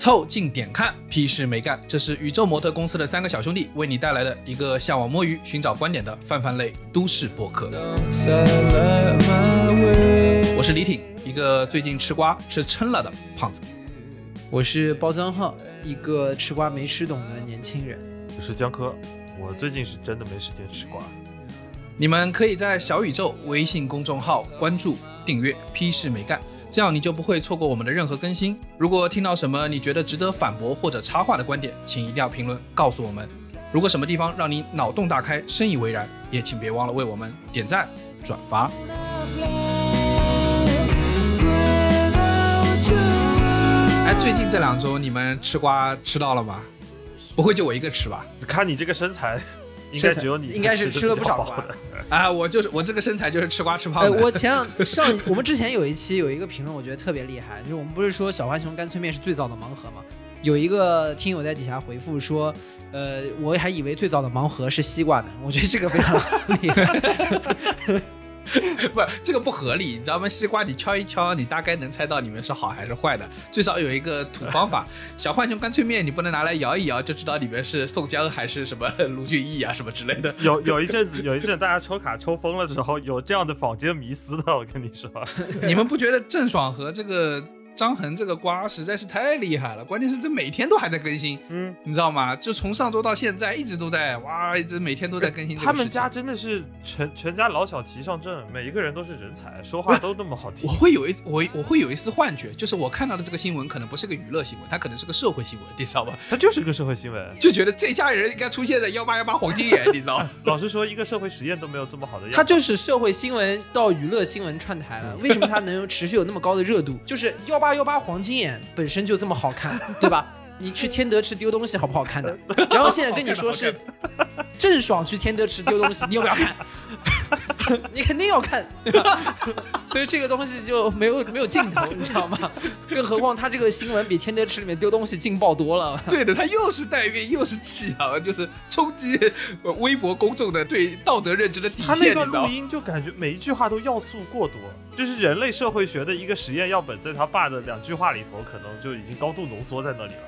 凑近点看，屁事没干。这是宇宙模特公司的三个小兄弟为你带来的一个向往摸鱼、寻找观点的泛泛类都市播客。我是李挺，一个最近吃瓜吃撑了的胖子。我是包三号，一个吃瓜没吃懂的年轻人。我是江科，我最近是真的没时间吃瓜。你们可以在小宇宙微信公众号关注、订阅“屁事没干”。这样你就不会错过我们的任何更新。如果听到什么你觉得值得反驳或者插话的观点，请一定要评论告诉我们。如果什么地方让你脑洞大开、深以为然，也请别忘了为我们点赞、转发。哎，最近这两周你们吃瓜吃到了吗？不会就我一个吃吧？看你这个身材。应该只有你，应该是吃了不少瓜 啊！我就是我这个身材就是吃瓜吃胖的。我前两 上我们之前有一期有一个评论，我觉得特别厉害，就是我们不是说小浣熊干脆面是最早的盲盒吗？有一个听友在底下回复说，呃，我还以为最早的盲盒是西瓜呢。我觉得这个非常厉害。不，这个不合理，你知道吗？西瓜你敲一敲，你大概能猜到里面是好还是坏的。最少有一个土方法。小浣熊干脆面你不能拿来摇一摇就知道里面是宋江还是什么 卢俊义啊什么之类的。有有一阵子，有一阵大家抽卡抽疯了的时候，有这样的坊间迷思的。我跟你说，你们不觉得郑爽和这个？张恒这个瓜实在是太厉害了，关键是这每天都还在更新，嗯，你知道吗？就从上周到现在一直都在，哇，一直每天都在更新。他们家真的是全全家老小齐上阵，每一个人都是人才，说话都那么好听。我会有一我我会有一丝幻觉，就是我看到的这个新闻可能不是个娱乐新闻，它可能是个社会新闻，你知道吧？它就是个社会新闻，就觉得这家人应该出现在幺八幺八黄金眼，你知道？老实说，一个社会实验都没有这么好的样。它就是社会新闻到娱乐新闻串台了，为什么它能持续有那么高的热度？就是幺八幺八黄金眼。本身就这么好看，对吧？你去天德池丢东西好不好看的？然后现在跟你说是郑爽去天德池丢东西，你要不要看？你肯定要看，对吧所以这个东西就没有没有尽头，你知道吗？更何况他这个新闻比天天池里面丢东西劲爆多了。对的，他又是代孕又是弃养，就是冲击微博公众的对道德认知的底线。他那段录音就感觉每一句话都要素过多，就是人类社会学的一个实验样本，在他爸的两句话里头，可能就已经高度浓缩在那里了。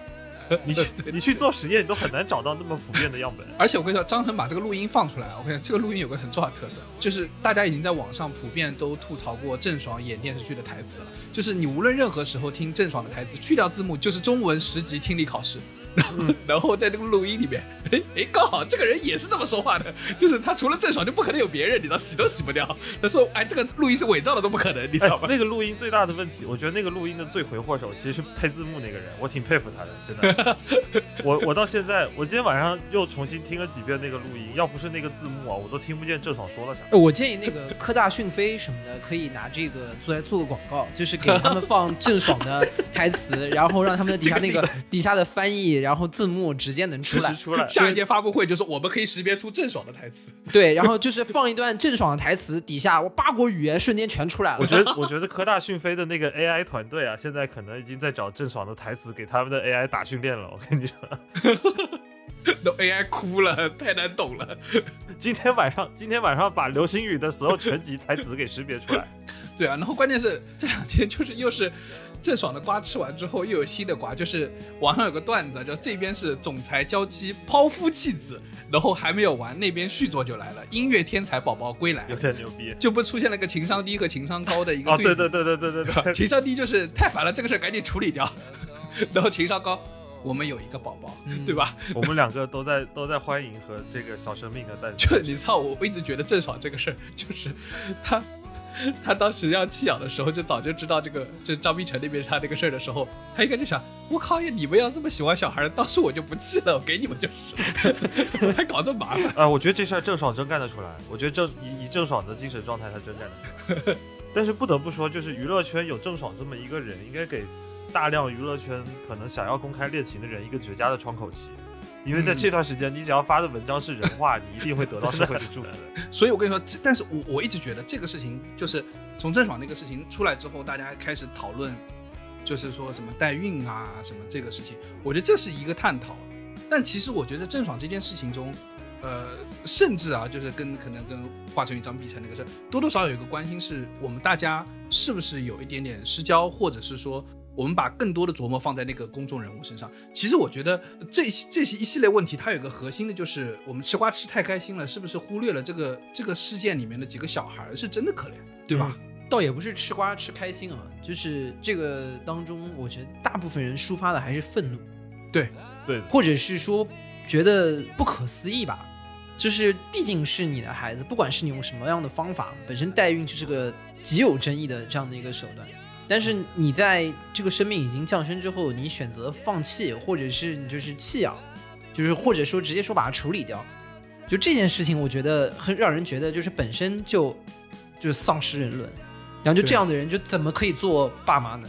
你去你去做实验，你都很难找到那么普遍的样本。而且我跟你说，张恒把这个录音放出来，我跟你讲，这个录音有个很重要的特色，就是大家已经在网上普遍都吐槽过郑爽演电视剧的台词了。就是你无论任何时候听郑爽的台词，去掉字幕，就是中文十级听力考试。然后，然后在那个录音里面，哎哎，刚好这个人也是这么说话的，就是他除了郑爽就不可能有别人，你知道，洗都洗不掉。他说，哎，这个录音是伪造的都不可能，你知道吗？那个录音最大的问题，我觉得那个录音的罪魁祸首其实是配字幕那个人，我挺佩服他的，真的。我我到现在，我今天晚上又重新听了几遍那个录音，要不是那个字幕啊，我都听不见郑爽说了啥。我建议那个科大讯飞什么的，可以拿这个做来做个广告，就是给他们放郑爽的台词，然后让他们的底下那个 底下的翻译。然后字幕直接能出来，出来。下一届发布会就是我们可以识别出郑爽的台词。对，然后就是放一段郑爽的台词，底下我八国语言瞬间全出来了。我觉得，我觉得科大讯飞的那个 AI 团队啊，现在可能已经在找郑爽的台词给他们的 AI 打训练了。我跟你说，都 AI 哭了，太难懂了。今天晚上，今天晚上把流星雨的所有全集台词给识别出来。对啊，然后关键是这两天就是又是。郑爽的瓜吃完之后，又有新的瓜，就是网上有个段子，就这边是总裁娇妻抛夫弃子，然后还没有完，那边续作就来了，音乐天才宝宝归来，有点牛逼，就不出现了个情商低和情商高的一个哦，对对对对对对对，情商低就是太烦了，这个事儿赶紧处理掉，然后情商高，我们有一个宝宝，对吧？我们两个都在都在欢迎和这个小生命的诞生。就你知道，我我一直觉得郑爽这个事儿，就是他。他当时要弃养的时候，就早就知道这个，就张碧晨那边他那个事儿的时候，他应该就想：我靠，你们要这么喜欢小孩，当时我就不弃了，我给你们就是，还搞这么麻烦 啊！我觉得这事儿郑爽真干得出来，我觉得郑以以郑爽的精神状态，他真干得出来。但是不得不说，就是娱乐圈有郑爽这么一个人，应该给大量娱乐圈可能想要公开恋情的人一个绝佳的窗口期。因为在这段时间，你只要发的文章是人话，你一定会得到社会的祝福。所以我跟你说，但是我我一直觉得这个事情，就是从郑爽那个事情出来之后，大家开始讨论，就是说什么代孕啊什么这个事情，我觉得这是一个探讨。但其实我觉得郑爽这件事情中，呃，甚至啊，就是跟可能跟华晨宇、张碧晨那个事，多多少少有一个关心，是我们大家是不是有一点点失焦，或者是说。我们把更多的琢磨放在那个公众人物身上。其实我觉得这这些一系列问题，它有个核心的就是我们吃瓜吃太开心了，是不是忽略了这个这个事件里面的几个小孩儿是真的可怜，对吧？倒也不是吃瓜吃开心啊，就是这个当中，我觉得大部分人抒发的还是愤怒，对对，或者是说觉得不可思议吧。就是毕竟是你的孩子，不管是你用什么样的方法，本身代孕就是个极有争议的这样的一个手段。但是你在这个生命已经降生之后，你选择放弃，或者是你就是弃养，就是或者说直接说把它处理掉，就这件事情，我觉得很让人觉得就是本身就就丧失人伦。然后就这样的人，就怎么可以做爸妈呢？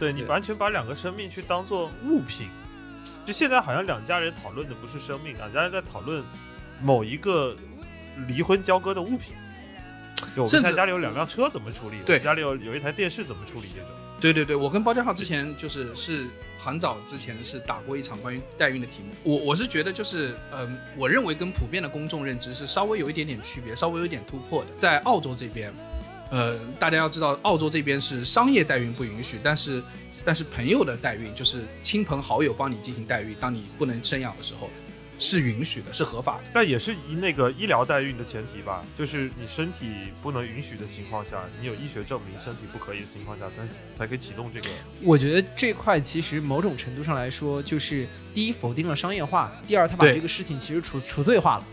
对你完全把两个生命去当做物品，就现在好像两家人讨论的不是生命，两家人在讨论某一个离婚交割的物品。就我们现在家里有两辆车怎么处理？对，家里有有一台电视怎么处理这种？对对对，我跟包家浩之前就是是很早之前是打过一场关于代孕的题目。我我是觉得就是嗯，我认为跟普遍的公众认知是稍微有一点点区别，稍微有点突破的。在澳洲这边。呃，大家要知道，澳洲这边是商业代孕不允许，但是，但是朋友的代孕，就是亲朋好友帮你进行代孕，当你不能生养的时候，是允许的，是合法的。但也是以那个医疗代孕的前提吧，就是你身体不能允许的情况下，你有医学证明身体不可以的情况下，才才可以启动这个。我觉得这块其实某种程度上来说，就是第一否定了商业化，第二他把这个事情其实除除罪化了。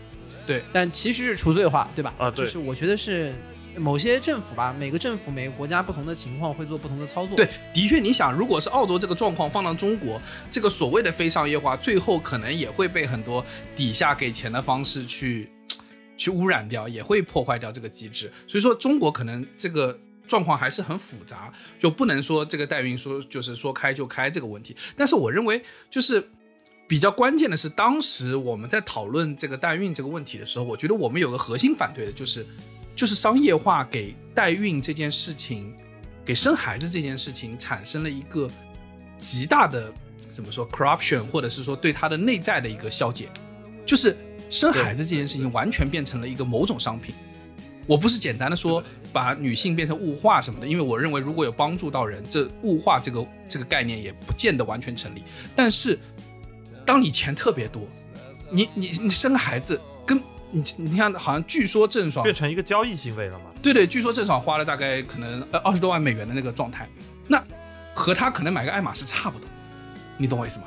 对，但其实是除罪化，对吧？啊，对。就是我觉得是。某些政府吧，每个政府、每个国家不同的情况会做不同的操作。对，的确，你想，如果是澳洲这个状况放到中国，这个所谓的非商业化，最后可能也会被很多底下给钱的方式去 去污染掉，也会破坏掉这个机制。所以说，中国可能这个状况还是很复杂，就不能说这个代孕说就是说开就开这个问题。但是我认为，就是比较关键的是，当时我们在讨论这个代孕这个问题的时候，我觉得我们有个核心反对的就是。就是商业化给代孕这件事情，给生孩子这件事情产生了一个极大的怎么说 corruption，或者是说对它的内在的一个消解。就是生孩子这件事情完全变成了一个某种商品。我不是简单的说把女性变成物化什么的，因为我认为如果有帮助到人，这物化这个这个概念也不见得完全成立。但是当你钱特别多，你你你生个孩子。你你看，好像据说郑爽变成一个交易行为了吗？对对，据说郑爽花了大概可能呃二十多万美元的那个状态，那和他可能买个爱马仕差不多，你懂我意思吗？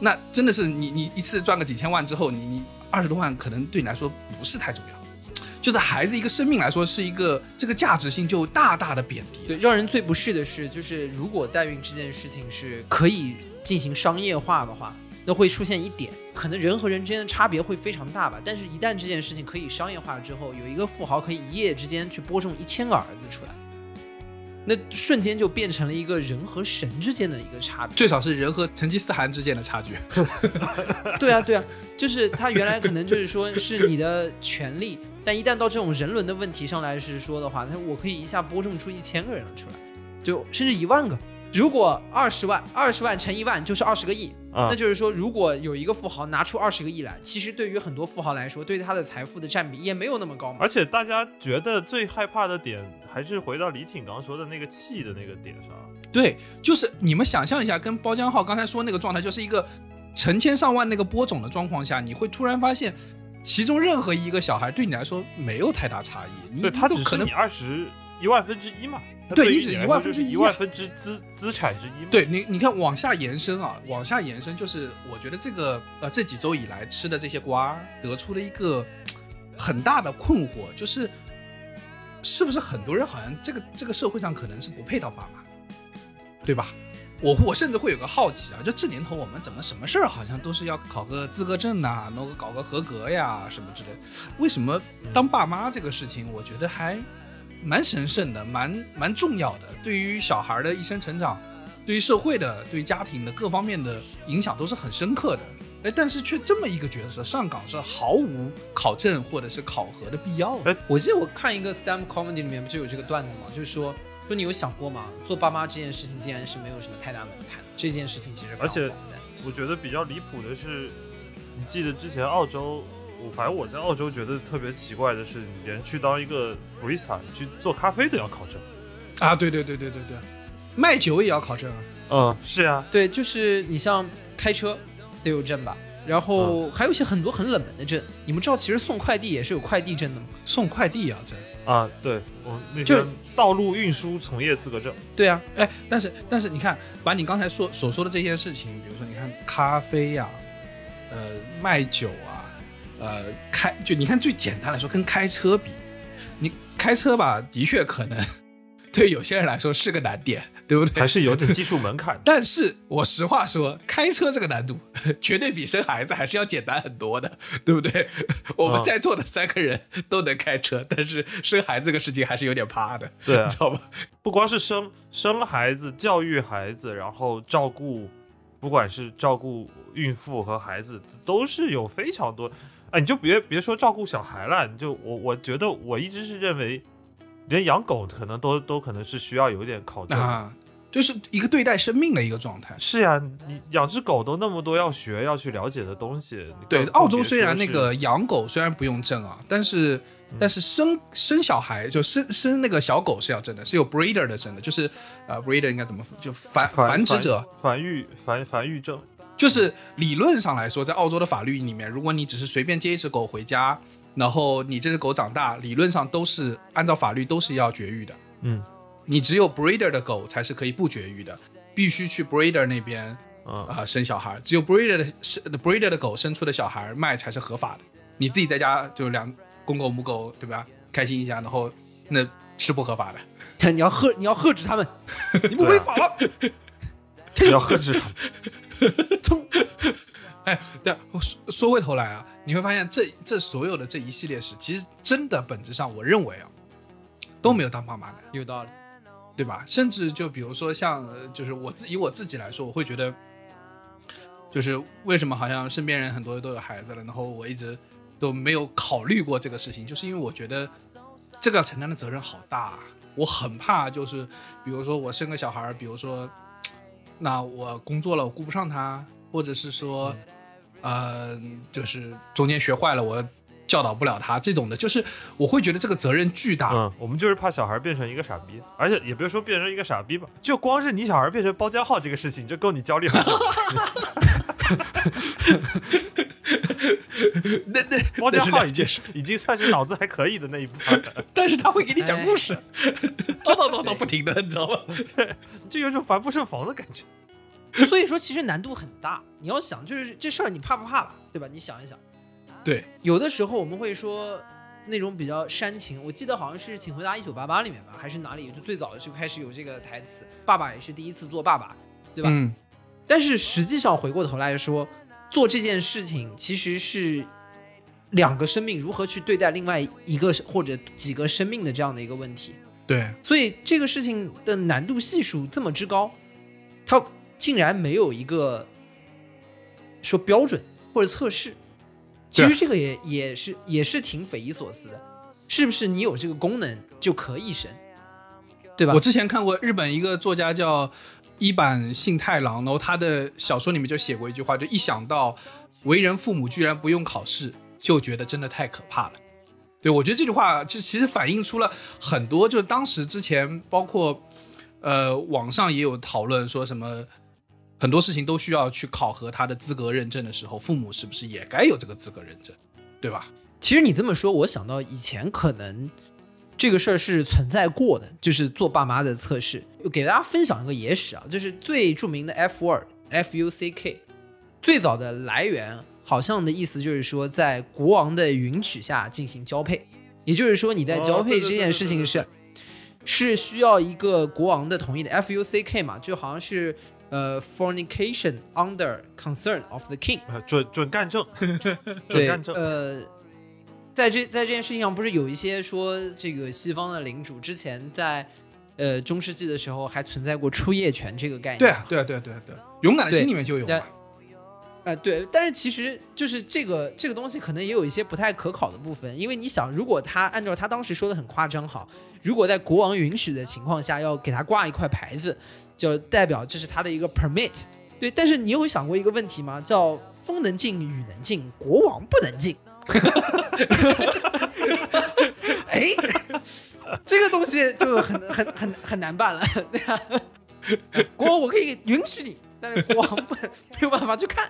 那真的是你你一次赚个几千万之后，你你二十多万可能对你来说不是太重要，就是孩子一个生命来说是一个这个价值性就大大的贬低。对，让人最不适的是，就是如果代孕这件事情是可以进行商业化的话。那会出现一点，可能人和人之间的差别会非常大吧。但是，一旦这件事情可以商业化之后，有一个富豪可以一夜之间去播种一千个儿子出来，那瞬间就变成了一个人和神之间的一个差别，最少是人和成吉思汗之间的差距。对啊，对啊，就是他原来可能就是说是你的权利，但一旦到这种人伦的问题上来是说的话，他我可以一下播种出一千个人出来，就甚至一万个。如果二十万，二十万乘一万就是二十个亿，那就是说，如果有一个富豪拿出二十个亿来，其实对于很多富豪来说，对他的财富的占比也没有那么高嘛。而且大家觉得最害怕的点，还是回到李挺刚说的那个气的那个点上。对，就是你们想象一下，跟包浆浩刚才说那个状态，就是一个成千上万那个播种的状况下，你会突然发现，其中任何一个小孩对你来说没有太大差异。对他都可能你二十一万分之一嘛。对你只一万分之一万分之资资产之一。对你，你看往下延伸啊，往下延伸就是，我觉得这个呃这几周以来吃的这些瓜，得出了一个很大的困惑，就是是不是很多人好像这个这个社会上可能是不配当爸妈，对吧？我我甚至会有个好奇啊，就这年头我们怎么什么事儿好像都是要考个资格证呐，弄个搞个合格呀什么之类，为什么当爸妈这个事情，我觉得还。蛮神圣的，蛮蛮重要的，对于小孩的一生成长，对于社会的，对于家庭的各方面的影响都是很深刻的。哎，但是却这么一个角色上岗是毫无考证或者是考核的必要。哎，我记得我看一个 stand comedy 里面不就有这个段子吗？就是说说你有想过吗？做爸妈这件事情竟然是没有什么太大门槛，这件事情其实而且我觉得比较离谱的是，你记得之前澳洲。反正我在澳洲觉得特别奇怪的是，你连去当一个 barista 去做咖啡都要考证，啊，对对对对对对，卖酒也要考证啊。嗯，是呀，对，就是你像开车得有证吧，然后还有一些很多很冷门的证。你们知道，其实送快递也是有快递证的吗？送快递也要证。啊，对，我那就些道路运输从业资格证，对啊，哎，但是但是你看，把你刚才说所说的这件事情，比如说你看咖啡呀、呃卖酒啊，呃开就你看最简单来说，跟开车比，你开车吧，的确可能 对有些人来说是个难点，对不对？还是有点技术门槛。但是我实话说，开车这个难度 绝对比生孩子还是要简单很多的，对不对？我们嗯在座的三个人都能开车，但是生孩子这个事情还是有点怕的，对啊你知道吧？不光是生生孩子、教育孩子，然后照顾，不管是照顾孕妇和孩子，都是有非常多。哎，你就别别说照顾小孩了，你就我我觉得我一直是认为，连养狗可能都都可能是需要有一点考证。啊，就是一个对待生命的一个状态。是呀，你养只狗都那么多要学要去了解的东西。对，澳洲虽然那个养狗虽然不用证啊，但是嗯但是生生小孩就生生那个小狗是要证的，是有 breeder 的证的，就是呃 breeder 应该怎么就繁繁繁殖者，繁育繁繁育证，就是理论上来说，在澳洲的法律里面，如果你只是随便接一只狗回家，然后你这只狗长大，理论上都是按照法律都是要绝育的。嗯你只有 breeder 的狗才是可以不绝育的，必须去 breeder 那边嗯啊、生小孩，只有 breeder 的生 breeder 的狗生出的小孩卖才是合法的。你自己在家就两公狗母狗，对吧？开心一下，然后那是不合法的。你要喝，你要喝止他们，你们违法了。要克制。哎，对，我说说回头来啊，你会发现这这所有的这一系列事，其实真的本质上，我认为啊，都没有当爸妈难。有道理。对吧？甚至就比如说像，呃就是我自以我自己来说，我会觉得，就是为什么好像身边人很多都有孩子了，然后我一直都没有考虑过这个事情，就是因为我觉得这个要承担的责任好大啊，我很怕就是，比如说我生个小孩儿，比如说，那我工作了我顾不上他，或者是说，呃，就是中间学坏了我教导不了他这种的，就是我会觉得这个责任巨大。嗯，我们就是怕小孩变成一个傻逼，而且也别说变成一个傻逼吧，就光是你小孩变成包家浩这个事情，就够你焦虑很久了。那那包家那是浩已经两件事已经算是脑子还可以的那一趴了，但是他会给你讲故事，哎 叨叨叨叨不停的，你知道吗？就有种防不胜防的感觉。所以说，其实难度很大。你要想，就是这事儿你怕不怕吧？对吧？你想一想，对，有的时候我们会说那种比较煽情，我记得好像是《请回答一九八八》里面吧，还是哪里，就最早就开始有这个台词，爸爸也是第一次做爸爸，对吧？嗯，但是实际上回过头来说，做这件事情其实是两个生命如何去对待另外一个或者几个生命的这样的一个问题。对，所以这个事情的难度系数这么之高，它竟然没有一个说标准或者测试。其实这个也也是也是挺匪夷所思的，是不是你有这个功能就可以生，对吧？我之前看过日本一个作家叫一坂幸太郎，然后他的小说里面就写过一句话，就一想到为人父母居然不用考试，就觉得真的太可怕了。对我觉得这句话就其实反映出了很多，就是当时之前包括呃网上也有讨论说什么。很多事情都需要去考核他的资格认证的时候，父母是不是也该有这个资格认证，对吧？其实你这么说，我想到以前可能这个事儿是存在过的，就是做爸妈的测试。给大家分享一个野史啊，就是最著名的 F word F U C K，最早的来源好像的意思就是说，在国王的允许下进行交配，也就是说你在交配这件事情是、是需要一个国王的同意的。F U C K 嘛，就好像是呃 fornication under concern of the king。呃准准干政，准干，政。呃，在这在这件事情上，不是有一些说这个西方的领主之前在呃中世纪的时候还存在过出夜权这个概念。对啊，对啊，对啊，对啊，对啊，勇敢的心里面就有对嘛。啊、对，但是其实就是这个这个东西可能也有一些不太可考的部分，因为你想，如果他按照他当时说的很夸张好，如果在国王允许的情况下要给他挂一块牌子，就代表这是他的一个 permit。对，但是你有想过一个问题吗？叫风能进，雨能进，国王不能进。哎，这个东西就很很很很难办了，对啊。国王我可以允许你，但是国王不没有办法去看。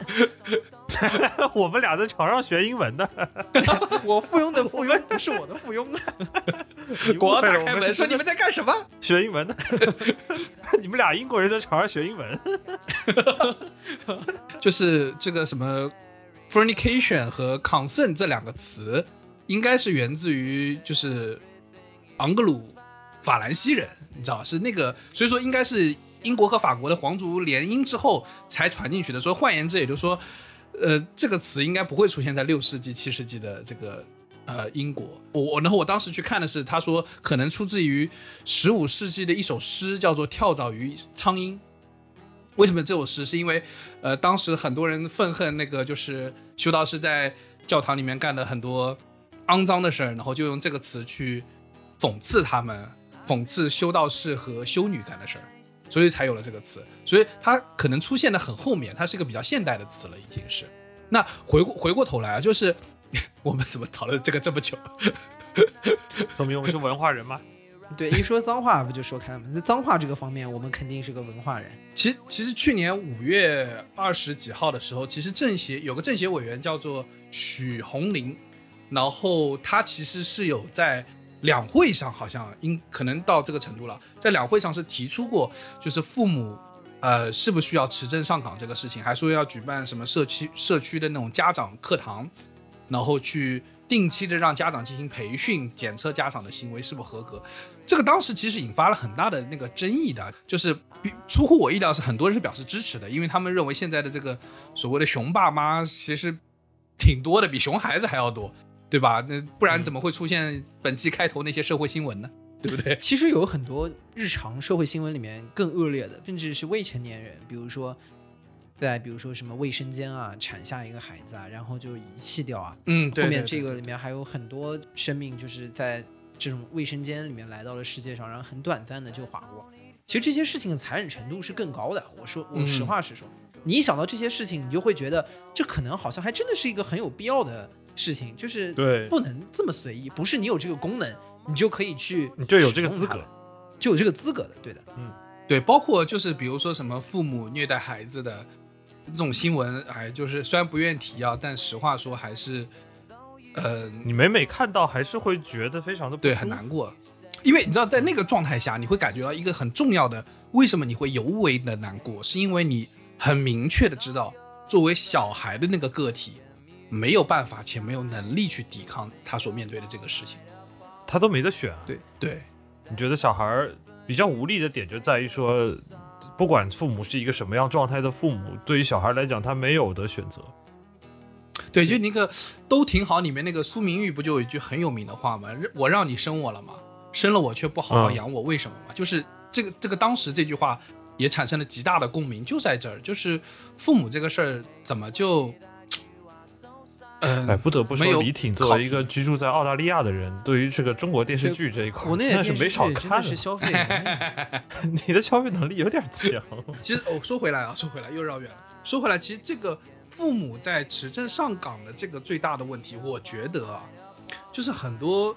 我们俩在床上学英文的，我附庸的附庸不是我的附庸，国王打开门说：“你们在干什么学英文的。你们俩英国人在床上学英文，？”就是这个什么 fornication 和 consent 这两个词，应该是源自于就是昂格鲁法兰西人，你知道是那个，所以说应该是英国和法国的皇族联姻之后才传进去的。所以换言之，也就是说，呃，这个词应该不会出现在六世纪、七世纪的这个呃英国。我我然后我当时去看的是，他说可能出自于十五世纪的一首诗，叫做《跳蚤与苍蝇》。为什么这首诗？是因为，呃，当时很多人愤恨那个就是修道士在教堂里面干了很多肮脏的事儿，然后就用这个词去讽刺他们，讽刺修道士和修女干的事儿，所以才有了这个词。所以它可能出现的很后面，它是一个比较现代的词了，已经是。那回过回过头来啊，就是 我们怎么讨论这个这么久？说明我们是文化人吗？对，一说脏话不就说开了吗？在脏话这个方面，我们肯定是个文化人。其实，其实去年五月二十几号的时候，其实政协有个政协委员叫做许红林，然后他其实是有在两会上，好像应可能到这个程度了，在两会上是提出过，就是父母呃是不需要持证上岗这个事情，还说要举办什么社区社区的那种家长课堂，然后去定期的让家长进行培训，检测家长的行为是否合格。这个当时其实引发了很大的那个争议的，就是比出乎我意料是很多人是表示支持的，因为他们认为现在的这个所谓的熊爸妈其实挺多的，比熊孩子还要多，对吧？那不然怎么会出现本期开头那些社会新闻呢？对不对？其实有很多日常社会新闻里面更恶劣的，甚至是未成年人，比如说在比如说什么卫生间啊产下一个孩子啊，然后就遗弃掉啊。嗯，对后面这个里面还有很多生命就是在这种卫生间里面来到了世界上，然后很短暂的就划过。其实这些事情的残忍程度是更高的。我说，我嗯实话实说，你一想到这些事情，你就会觉得这可能好像还真的是一个很有必要的事情，就是对。不能这么随意，不是你有这个功能，你就可以去，你就有这个资格，就有这个资格的，对的。嗯。对，包括就是比如说什么父母虐待孩子的这种新闻，哎，就是虽然不愿提啊，但实话说还是，呃，你每每看到还是会觉得非常的不对，很难过，因为你知道，在那个状态下，你会感觉到一个很重要的，为什么你会尤为的难过，是因为你很明确的知道，作为小孩的那个个体，没有办法且没有能力去抵抗他所面对的这个事情。他都没得选啊。对对，你觉得小孩儿比较无力的点就在于说，不管父母是一个什么样状态的父母，对于小孩来讲，他没有的选择。对，就那个都挺好，里面那个苏明玉不就有一句很有名的话吗？我让你生我了吗？生了我却不好好嗯养我，为什么嘛？就是这个这个当时这句话也产生了极大的共鸣，就在这儿，就是父母这个事儿怎么就，嗯、哎，不得不说，李挺作为一个居住在澳大利亚的人，对于这个中国电视剧这一块，国内那是没少看的是消费 你的消费能力有点强。其实哦，说回来啊，说回来又绕远了。说回来，其实这个父母在持证上岗的这个最大的问题，我觉得啊，就是很多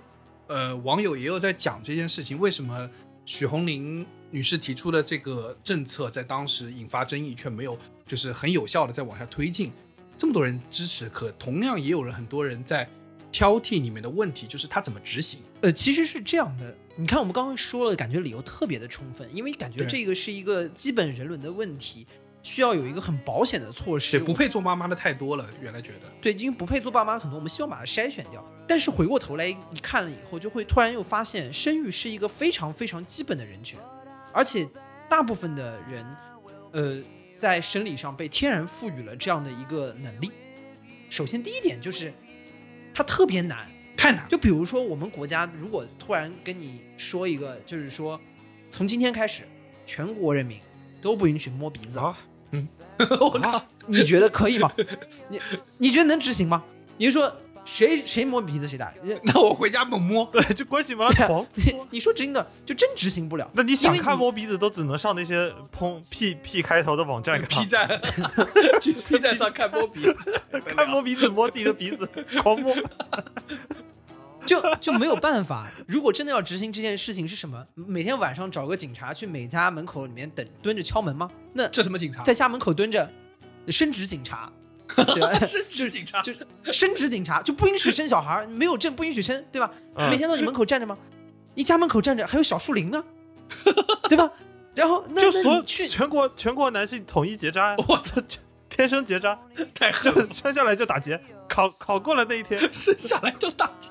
呃网友也有在讲这件事情，为什么许红林女士提出的这个政策在当时引发争议，却没有就是很有效的在往下推进，这么多人支持，可同样也有人很多人在挑剔里面的问题，就是他怎么执行。呃，其实是这样的，你看我们刚刚说了，感觉理由特别的充分，因为感觉这个是一个基本人伦的问题，需要有一个很保险的措施。对，不配做妈妈的太多了，原来觉得。对，因为不配做爸妈很多，我们希望把它筛选掉。但是回过头来一看了以后，就会突然又发现，生育是一个非常非常基本的人权，而且大部分的人，呃，在生理上被天然赋予了这样的一个能力。首先第一点就是，它特别难，太难，就比如说，我们国家如果突然跟你说一个，就是说，从今天开始，全国人民都不允许摸鼻子，啊，嗯 我靠，你觉得可以吗？你你觉得能执行吗？你就说谁谁摸鼻子谁打？那我回家猛摸。对，就关起门来狂 你你说真的，就真执行不了。那你想因为看摸鼻子，都只能上那些砰 P P 开头的网站 P，站，去 P 站上看摸鼻子，看摸鼻子，摸自己的鼻子，狂摸。就就没有办法。如果真的要执行这件事情是什么？每天晚上找个警察去每家门口里面等蹲着敲门吗？那这什么警察？在家门口蹲着，升职警察，对吧？升职警察，就是升职警察就不允许生小孩儿，没有证不允许生，对吧？嗯每天到你门口站着吗？你家门口站着还有小树林呢，对吧？然后 那就所有去全国全国男性统一结扎，我操，天生结扎，太狠就了，生下来就打结，考考过了那一天，生下来就打结。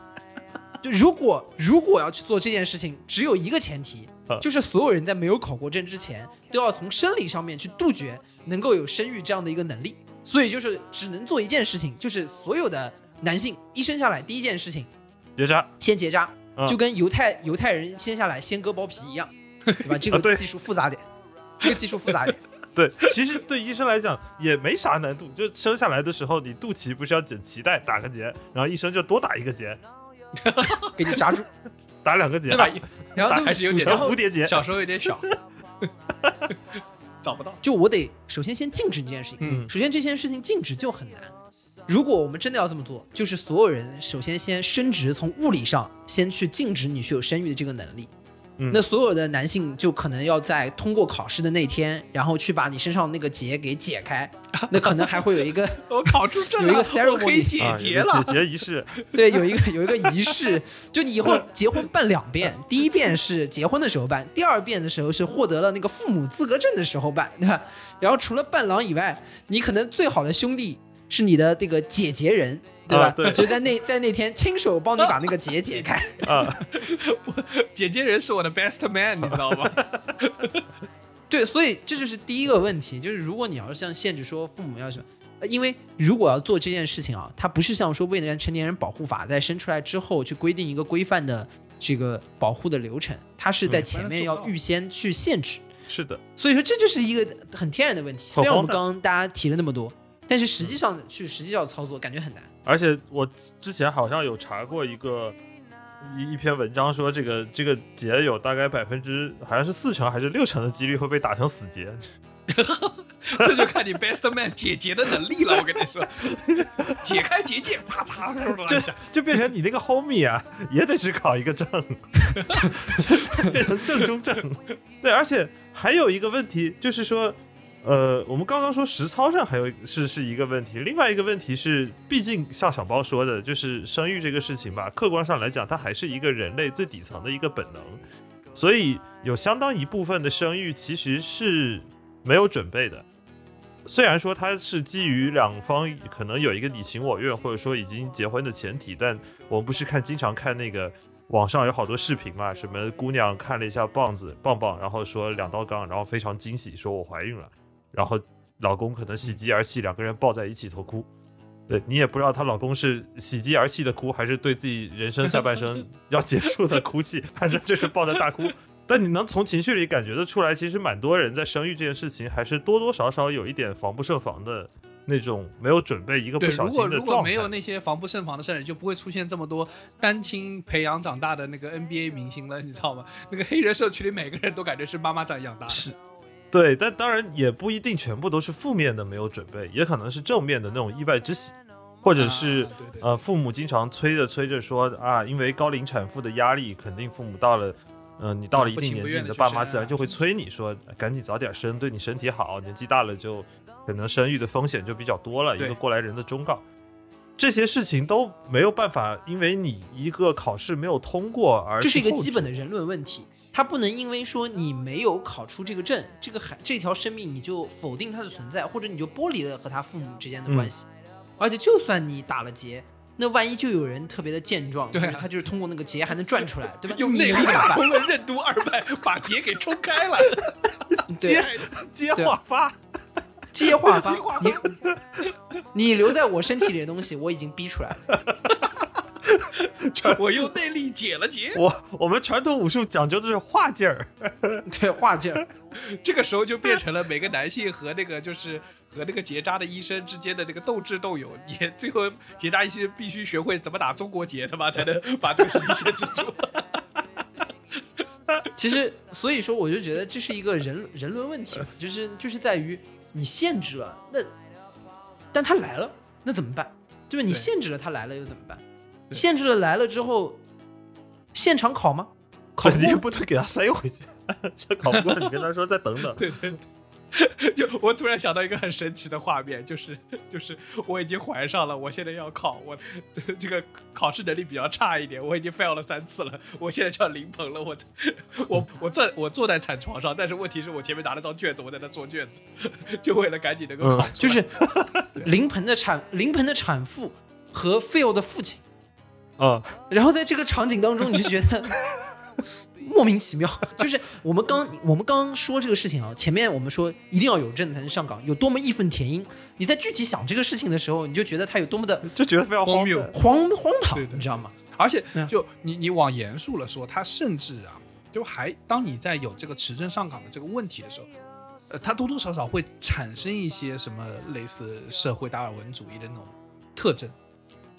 就如果如果要去做这件事情，只有一个前提啊，就是所有人在没有考过证之前，都要从生理上面去杜绝能够有生育这样的一个能力。所以就是只能做一件事情，就是所有的男性一生下来第一件事情结扎，先结扎，嗯。就跟犹太犹太人先下来先割包皮一样，对吧？这啊对。个技术复杂点，这个技术复杂点。对，其实对医生来讲也没啥难度，就生下来的时候你肚脐不是要剪脐带打个结，然后医生就多打一个结，给你扎住，打两个结，对吧？然后还是有点蝴蝶结，小时候有点小，找不到。就我得首先先禁止这件事情。嗯首先这件事情禁止就很难。如果我们真的要这么做，就是所有人首先先升职，从物理上先去禁止你去有生育的这个能力。嗯那所有的男性就可能要在通过考试的那天，然后去把你身上那个结给解开。那可能还会有一个 我考出证了，有一个可以 ceremony 解啊结了。解结仪式，对，有一个有一个仪式，就你以后 结婚办两遍，第一遍是结婚的时候办，第二遍的时候是获得了那个父母资格证的时候办，对吧？然后除了伴郎以外，你可能最好的兄弟是你的这个解结人，对吧？啊对就在那在那天亲手帮你把那个结解开。啊，姐姐人是我的 best man，你知道吗？对，所以这就是第一个问题，就是如果你要是像限制说父母要什么，呃因为如果要做这件事情啊，它不是像说未成成年人保护法在生出来之后去规定一个规范的这个保护的流程，它是在嗯前面要预先去限制。是的，所以说这就是一个很天然的问题。虽然我们刚刚大家提了那么多，但是实际上去实际要操作感觉很难。而且我之前好像有查过一个一一篇文章，说这个这个结有大概百分之好像是四成还是六成的几率会被打成死结，这就看你 best man 解结的能力了。我跟你说，解开结界，啪嚓，这就变成你那个 homie 啊，也得去考一个证，变成正中正。对，而且还有一个问题就是说，呃，我们刚刚说实操上还有是是一个问题，另外一个问题是，毕竟像小包说的，就是生育这个事情吧，客观上来讲，它还是一个人类最底层的一个本能，所以有相当一部分的生育其实是没有准备的。虽然说它是基于两方可能有一个你情我愿，或者说已经结婚的前提，但我们不是看经常看那个网上有好多视频嘛，什么姑娘看了一下棒子棒棒，然后说两道杠，然后非常惊喜，说我怀孕了，然后老公可能喜极而泣，两个人抱在一起头哭。对你也不知道她老公是喜极而泣的哭，还是对自己人生下半生要结束的哭泣，反正就是抱着大哭。但你能从情绪里感觉得出来，其实蛮多人在生育这件事情，还是多多少少有一点防不胜防的那种没有准备，一个不，小心的状态。如果没有那些防不胜防的事儿，就不会出现这么多单亲培养长大的那个 NBA 明星了，你知道吗？那个黑人社区里每个人都感觉是妈妈这样养大的。是对，但当然也不一定全部都是负面的没有准备，也可能是正面的那种意外之喜，或者是、呃父母经常催着催着说啊，因为高龄产妇的压力，肯定父母到了。嗯、你到了一定年纪，你的爸妈自然就会催你说，赶紧早点生，对你身体好。年纪大了就可能生育的风险就比较多了，一个过来人的忠告。这些事情都没有办法，因为你一个考试没有通过而这是一个基本的人伦问题，他不能因为说你没有考出这个证，这个孩这条生命你就否定它的存在，或者你就剥离了和他父母之间的关系。而且就算你打了结，那万一就有人特别的健壮，对啊就是他就是通过那个结还能转出来，对吧？用你内力打？通了任督二脉，把结给冲开了。对，接对话发。接话发接话，你 你留在我身体里的东西，我已经逼出来了。我用内力解了结，我我们传统武术讲究的是化劲儿，对，化劲儿。这个时候就变成了每个男性和那个就是和那个结扎的医生之间的那个斗智斗勇。你最后结扎医生必须学会怎么打中国结，他妈才能把这个事情限制住。其实，所以说，我就觉得这是一个人人伦问题嘛，就是就是在于你限制了，那但他来了，那怎么办？对吧？你限制了他来了又怎么办？限制了来了之后，现场考吗？考不你也，不能给他塞回去，这考不过你跟他说再等等。对对。就我突然想到一个很神奇的画面，就是就是我已经怀上了，我现在要考，我这个考试能力比较差一点，我已经 fail 了三次了，我现在就要临盆了，我我我坐我坐在产床上，但是问题是我前面拿了张卷子，我在那做卷子，就为了赶紧能够考就是临盆的产临盆的产妇和 fail 的父亲，嗯，然后在这个场景当中，你就觉得莫名其妙。就是我们刚我们刚刚说这个事情啊，前面我们说一定要有证才能上岗，有多么义愤填膺。你在具体想这个事情的时候，你就觉得他有多么的 就觉得非常荒谬谬。荒荒唐你知道吗？而且嗯就你你往严肃了说，他甚至啊，就还当你在有这个持证上岗的这个问题的时候，呃，他多多少少会产生一些什么类似社会达尔文主义的那种特征，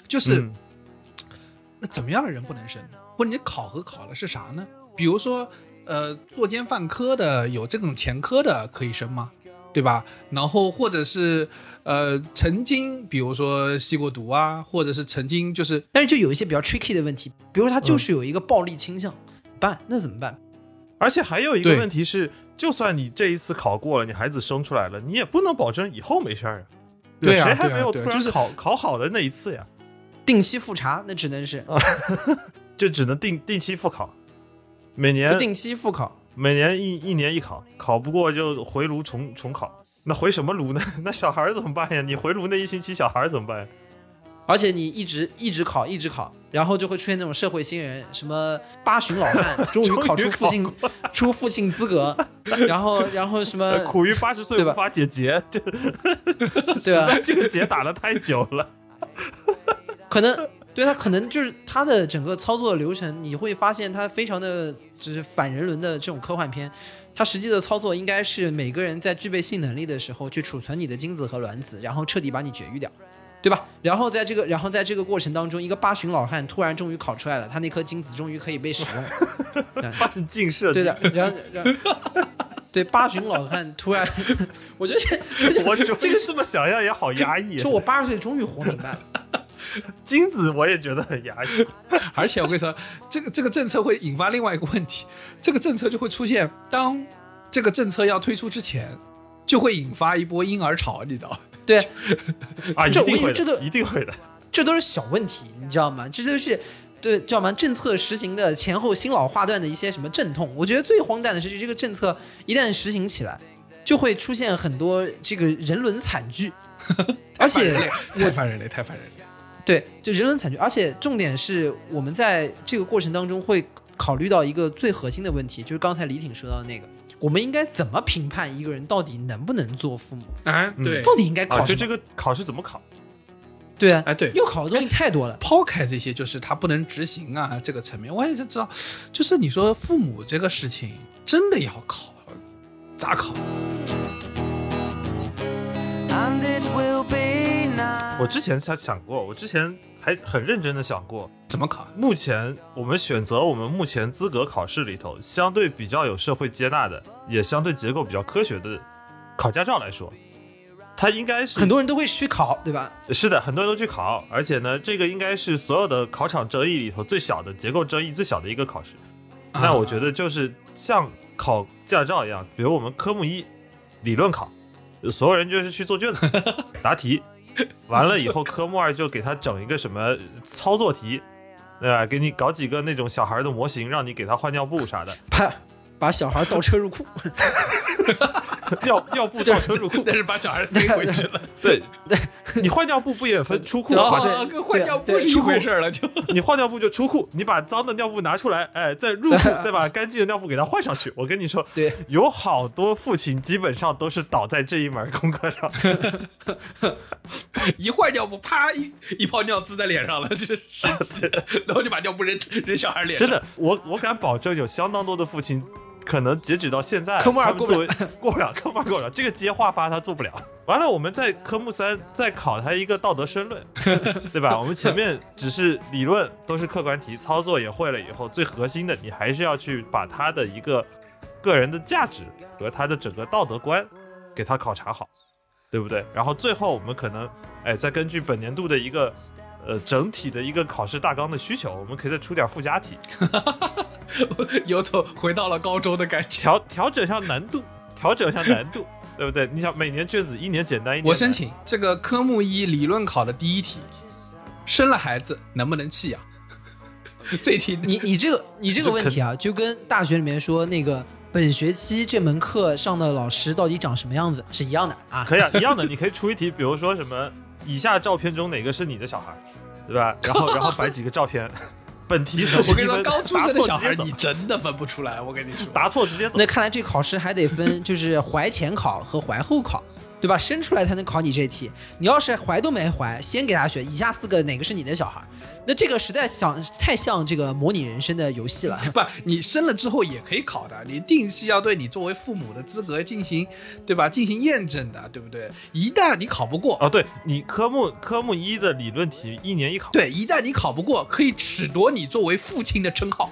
就是、嗯那怎么样的人不能生呢？或者你考核考的是啥呢？比如说，呃，作奸犯科的有这种前科的可以生吗？对吧？然后或者是呃，曾经比如说吸过毒啊，或者是曾经就是但是就有一些比较 tricky 的问题，比如他就是有一个暴力倾向，办那怎么办？而且还有一个问题是，就算你这一次考过了，你孩子生出来了，你也不能保证以后没事儿啊。对啊谁还没有突然对啊就是考考好的那一次呀？定期复查那只能是 就只能定定期复考，每不年定期复考。每年一一年一考，考不过就回炉重重考。那回什么炉呢？那小孩怎么办呀？你回炉那一星期，小孩怎么办呀？而且你一直一直考，一直考，然后就会出现那种社会新人，什么八旬老汉 终于考出父亲 出父亲资格，然后然后什么呃苦于八十岁无法解结，这对吧？这个结打了太久了。可能对他可能就是他的整个操作流程，你会发现他非常的就是反人伦的这种科幻片。它实际的操作应该是每个人在具备性能力的时候去储存你的精子和卵子，然后彻底把你绝育掉，对吧？然后在这个然后在这个过程当中，一个八旬老汉突然终于考出来了，他那颗精子终于可以被使用。半径射击，对的，然后然后 对八旬老汉突然，我觉得这我这这个这么想象也好压抑。说我八十岁终于活明白了。精子我也觉得很压抑。而且我跟你说，这个这个政策会引发另外一个问题，这个政策就会出现，当这个政策要推出之前，就会引发一波婴儿潮，你知道？对，啊，一这我跟定会的，这都一定会的。这都是小问题，你知道吗？这都是对知道吗？政策实行的前后新老划断的一些什么阵痛。我觉得最荒诞的是，这个政策一旦实行起来，就会出现很多这个人伦惨剧，而且太烦人类，太烦人类。对，就人伦惨剧，而且重点是我们在这个过程当中会考虑到一个最核心的问题，就是刚才李挺说到的那个，我们应该怎么评判一个人到底能不能做父母？啊，嗯对，到底应该啊，考什么？就这个考试怎么考？对啊，哎对要考的东西太多了。抛开这些，就是他不能执行啊这个层面，我也是知道，就是你说父母这个事情真的要考，咋考？我之前才想过，我之前还很认真的想过，怎么考？目前我们选择我们目前资格考试里头相对比较有社会接纳的，也相对结构比较科学的考驾照来说，它应该是很多人都会去考，对吧？是的，很多人都去考，而且呢，这个应该是所有的考场争议里头最小的结构争议最小的一个考试。啊那我觉得就是像考驾照一样，比如我们科目一理论考，所有人就是去做卷子 答题，完了以后科目二就给他整一个什么操作题，对吧？给你搞几个那种小孩的模型，让你给他换尿布啥的，啪把小孩倒车入库，尿尿布倒车入库。但是把小孩塞回去了，对，你换尿布不也分出库对换啊，跟换尿布是一回事儿了，就你换尿布就出库，你把脏的尿布拿出来，哎，再入库，再把干净的尿布给它换上去。我跟你说，对，有好多父亲基本上都是倒在这一门功课上。一换尿布，啪一一泡尿滋在脸上了，这神奇，然后就把尿布扔扔小孩脸上，真的，我我敢保证，有相当多的父亲，可能截止到现在，科目二他们作为 过不了，科目二过不了，这个接话发他做不了。完了，我们在科目三再考他一个道德申论，对吧？我们前面只是理论都是客观题，操作也会了以后，最核心的你还是要去把他的一个个人的价值和他的整个道德观给他考察好，对不对？然后最后我们可能，哎，再根据本年度的一个呃整体的一个考试大纲的需求，我们可以再出点附加题，有种回到了高中的感觉。调调整一下难度，调整一下难度，对不对？你想每年卷子一年简单一点，我申。请这个科目一理论考的第一题，生了孩子能不能弃养？这题你你这个你这个问题啊，就跟大学里面说那个本学期这门课上的老师到底长什么样子是一样的啊。可以啊，一样的，你可以出一题，比如说什么以下照片中哪个是你的小孩，对吧？然后然后摆几个照片，本题四十我跟你说，一分，刚出答生的小孩你真的分不出来。我跟你说，答错直接走那。看来这考试还得分，就是怀前考和怀后考，对吧？生出来才能考你这题。你要是怀都没怀，先给他选以下四个哪个是你的小孩，那这个实在想太像这个模拟人生的游戏了。不，你生了之后也可以考的，你定期要对你作为父母的资格进行，对吧？进行验证的，对不对？一旦你考不过，哦，对你科目科目一的理论题一年一考，对，一旦你考不过，可以褫夺你作为父亲的称号，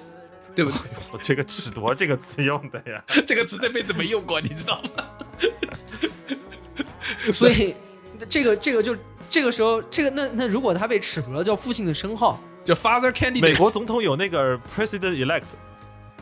对不对？我这个“褫夺”这个词用的呀。这个词这辈子没用过，你知道吗？所以这个这个就这个时候，这个那那如果他被褫夺了叫父亲的称号，就 father candidate，美国总统有那个 president elect，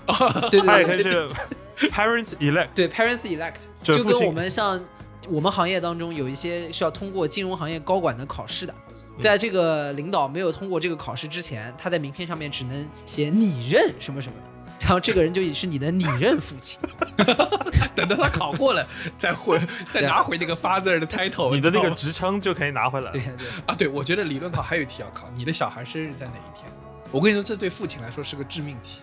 对他也对对可以是 parents elect。对 parents elect，就跟我们像我们行业当中有一些需要通过金融行业高管的考试的。在这个领导没有通过这个考试之前，他在名片上面只能写你认什么什么的，然后这个人就也是你的拟任父亲。等到他考过了，再回 再拿回那个 father 的 title，你的那个职称就可以拿回来了对。对，啊，对，我觉得理论考还有一题要考，你的小孩生日在哪一天？我跟你说，这对父亲来说是个致命题，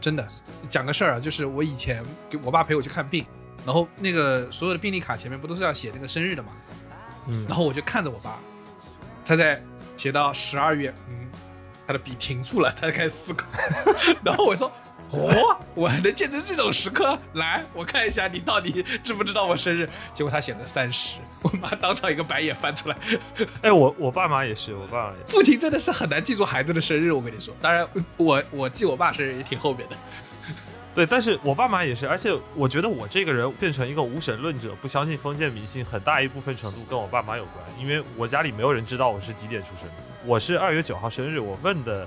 真的。讲个事儿啊，就是我以前给我爸陪我去看病，然后那个所有的病历卡前面不都是要写那个生日的嘛？嗯然后我就看着我爸，他在写到十二月，嗯，他的笔停住了，他就开始思考，然后我说。哦，我还能见证这种时刻？来，我看一下你到底知不知道我生日。结果他写的三十，我妈当场一个白眼翻出来。哎，我我爸妈也是，我爸妈也是。父亲真的是很难记住孩子的生日，我跟你说。当然，我我记我爸生日也挺后面的。对，但是我爸妈也是，而且我觉得我这个人变成一个无神论者，不相信封建迷信，很大一部分程度跟我爸妈有关，因为我家里没有人知道我是几点出生的。我是二月九号生日，我问的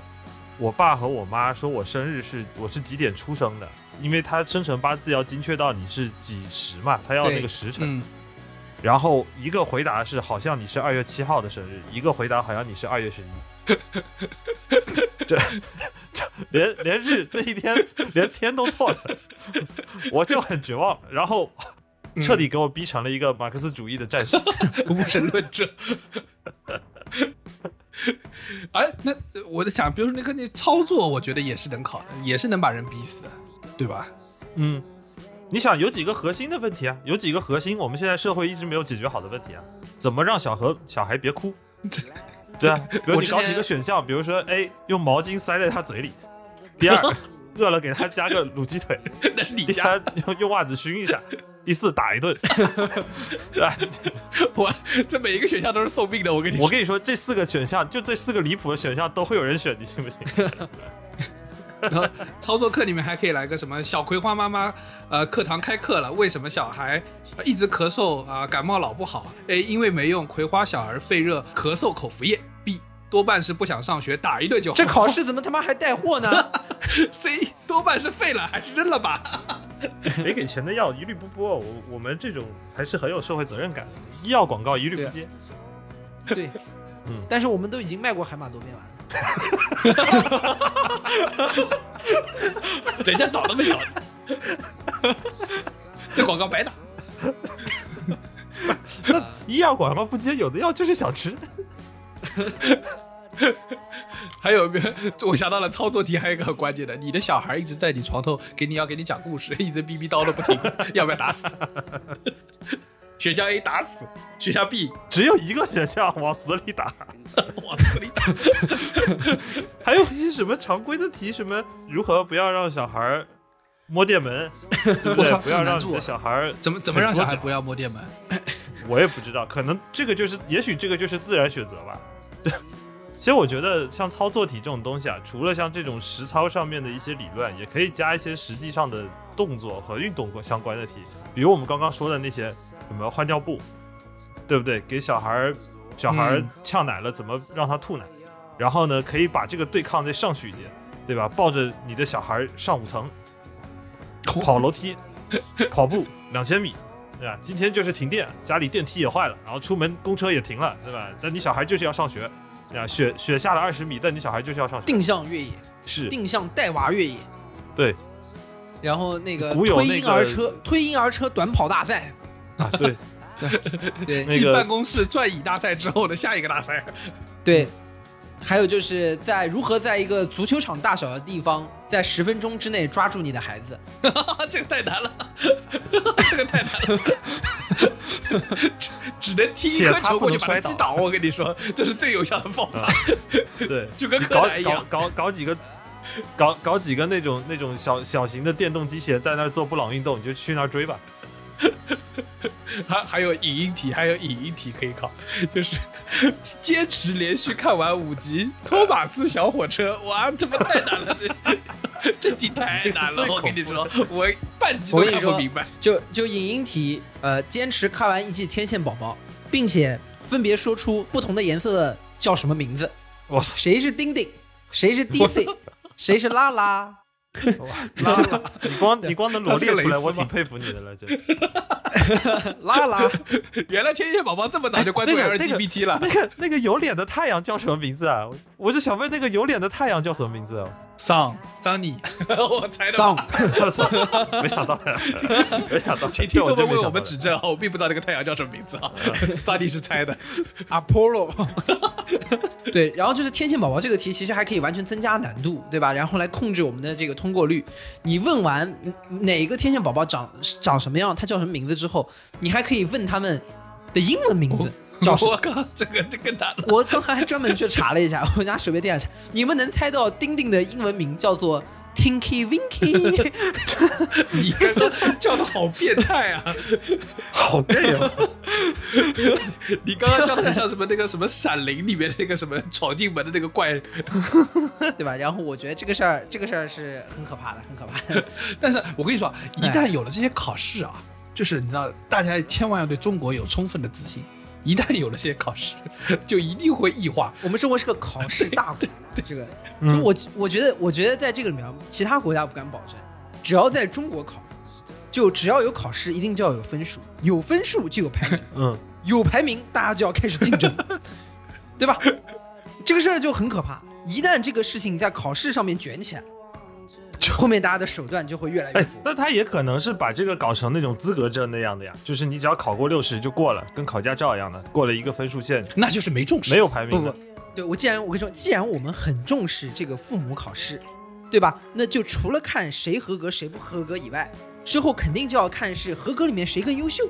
我爸和我妈说我生日是我是几点出生的，因为他生辰八字要精确到你是几时嘛，他要那个时辰。嗯，然后一个回答是好像你是二月七号的生日，一个回答好像你是二月十一。这这连连日那一天 连天都错了，我就很绝望，然后彻底给我逼成了一个马克思主义的战士。无神论者。哎，那我在想，比如说那个那操作，我觉得也是能考的，也是能把人逼死的，对吧？嗯，你想有几个核心的问题啊？有几个核心，我们现在社会一直没有解决好的问题啊？怎么让小何小孩别哭？对啊，比如你搞几个选项，比如说 A 用毛巾塞在他嘴里，第二 饿了给他加个卤鸡腿，第三用用袜子熏一下，第四打一顿，对吧？我这每一个选项都是送命的，我跟你说。我跟你说，这四个选项就这四个离谱的选项都会有人选，你信不信？然后操作课里面还可以来个什么小葵花妈妈，呃，课堂开课了，为什么小孩呃一直咳嗽啊、感冒老不好哎因为没用葵花小儿肺热咳嗽口服液。多半是不想上学，打一顿就好。这考试怎么他妈还带货呢？C 多半是废了，还是扔了吧？没给钱的药一律不播，我我们这种还是很有社会责任感的，医药广告一律不接。对，嗯但是我们都已经卖过海马多边丸了。人家找都没找，这广告白打。医药广告不接，有的药就是想吃。还有一个？我想到了操作题，还有一个很关键的，你的小孩一直在你床头给你要给你讲故事，一直逼逼叨叨不停，要不要打死他？选项 A 打死，选项 B 只有一个选项往死里打，往死里打。还有一些什么常规的题，什么如何不要让小孩儿摸电门，对不对？不要让你的小孩儿怎么怎么让小孩不要摸电门？我也不知道，可能这个就是，也许这个就是自然选择吧。对，其实我觉得像操作题这种东西啊，除了像这种实操上面的一些理论，也可以加一些实际上的动作和运动相关的题，比如我们刚刚说的那些什么换尿布，对不对？给小孩儿小孩儿嗯呛奶了，怎么让他吐奶？然后呢，可以把这个对抗再上去一点，对吧？抱着你的小孩上五层，跑楼梯，跑步两千米，对吧？今天就是停电，家里电梯也坏了，然后出门公车也停了，对吧？但你小孩就是要上学，对吧？雪雪下了二十米，但你小孩就是要上学，定向越野，是。定向带娃越野，对。然后那个推婴儿车，推婴儿车短跑大赛，啊，对，对。那个进办公室转椅大赛之后的下一个大赛，对，还有就是在如何在一个足球场大小的地方，在十分钟之内抓住你的孩子。这个太难了，这个太难了，只只能踢一颗球过去把他击倒。我跟你说，这是最有效的方法，对，就跟柯搞南一样搞。搞搞几个，搞搞几个那种那种小小型的电动机器人在那儿做布朗运动，你就去那儿追吧。还还有影音题，还有影音题可以考，就是坚持连续看完五集《托马斯小火车》，哇，他妈太难了，这这题太难了，我跟你说，我半集都我跟你说看不明白。就就影音题，呃，坚持看完一季《天线宝宝》，并且分别说出不同的颜色的叫什么名字，我操，谁是丁丁，谁是 DC，谁是拉拉。拉拉，你光你光能罗列出来，我挺佩服你的了，这。拉拉，原来天线宝宝这么早就关注那个那个 LGBT 了。那个那个有脸的太阳叫什么名字啊？我我是想问那个有脸的太阳叫什么名字啊？桑桑尼，我猜的。我操，没想到呀，没想到，请听众们为我们这我真没想到指正啊，我并不知道这个太阳叫什么名字啊。桑尼是猜的，Apollo。对，然后就是天线宝宝这个题，其实还可以完全增加难度，对吧？然后来控制我们的这个通过率。你问完嗯哪个天线宝宝长长什么样，它叫什么名字之后，你还可以问他们的英文名字叫什么。我靠，这个这更难了。我刚才还专门去查了一下，我拿手边电视查，你们能猜到丁丁的英文名叫做 Tinky Winky？你刚刚叫的好变态啊！好 gay 啊！你刚刚叫的很像什么那个什么《闪灵》里面的那个什么闯进门的那个怪。对吧？然后我觉得这个事儿，这个事儿是很可怕的，很可怕的。但是我跟你说，一旦有了这些考试啊，就是你知道，大家千万要对中国有充分的自信。一旦有了些考试，就一定会异化。我们中国是个考试大国，这个，嗯就我我觉得，我觉得在这个里面，其他国家不敢保证，只要在中国考，就只要有考试，一定就要有分数，有分数就有排名，嗯，有排名，大家就要开始竞争，对吧？这个事儿就很可怕，一旦这个事情在考试上面卷起来，后面大家的手段就会越来越那他也可能是把这个搞成那种资格证那样的呀，就是你只要考过六十就过了，跟考驾照一样的，过了一个分数线，那就是没重视，没有排不不名的。，对我既然我跟你说，既然我们很重视这个父母考试，对吧？那就除了看谁合格谁不合格以外，之后肯定就要看是合格里面谁更优秀，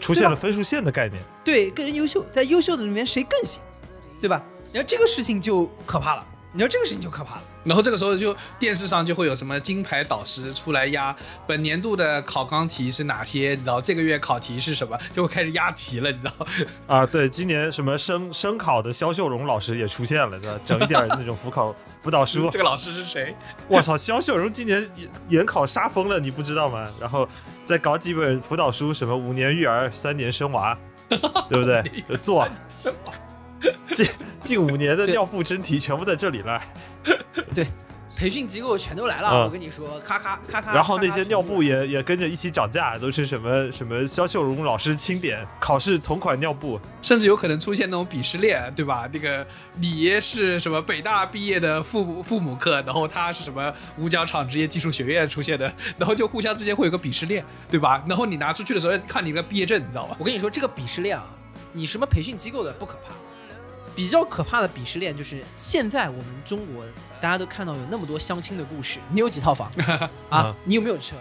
出现了分数线的概念，对，更优秀，在优秀的里面谁更行，对吧？然后这个事情就可怕了，你知道这个事情就可怕了。然后这个时候就电视上就会有什么金牌导师出来压本年度的考纲题是哪些，你知道这个月考题是什么，就会开始压题了，你知道？啊，对，今年什么声声考的肖秀荣老师也出现了，对吧？整一点那种辅考辅导书这。个老师是谁？我操，肖秀荣今年研研考杀疯了，你不知道吗？然后再搞几本辅导书，什么五年育儿，三年生娃，对不对？做？近近五年的尿布真题全部在这里了。培训机构全都来了，嗯我跟你说，咔咔咔咔。然后那些尿布也也跟着一起涨价，都是什么什么肖秀荣老师钦点，考试同款尿布。甚至有可能出现那种鄙视链，对吧？那个你是什么北大毕业的父母父母课，然后他是什么五角场职业技术学院出现的，然后就互相之间会有个鄙视链，对吧？然后你拿出去的时候看你的毕业证，你知道吧？我跟你说，这个鄙视链啊，你什么培训机构的不可怕，比较可怕的鄙视链就是现在我们中国大家都看到有那么多相亲的故事，你有几套房 啊嗯？你有没有车？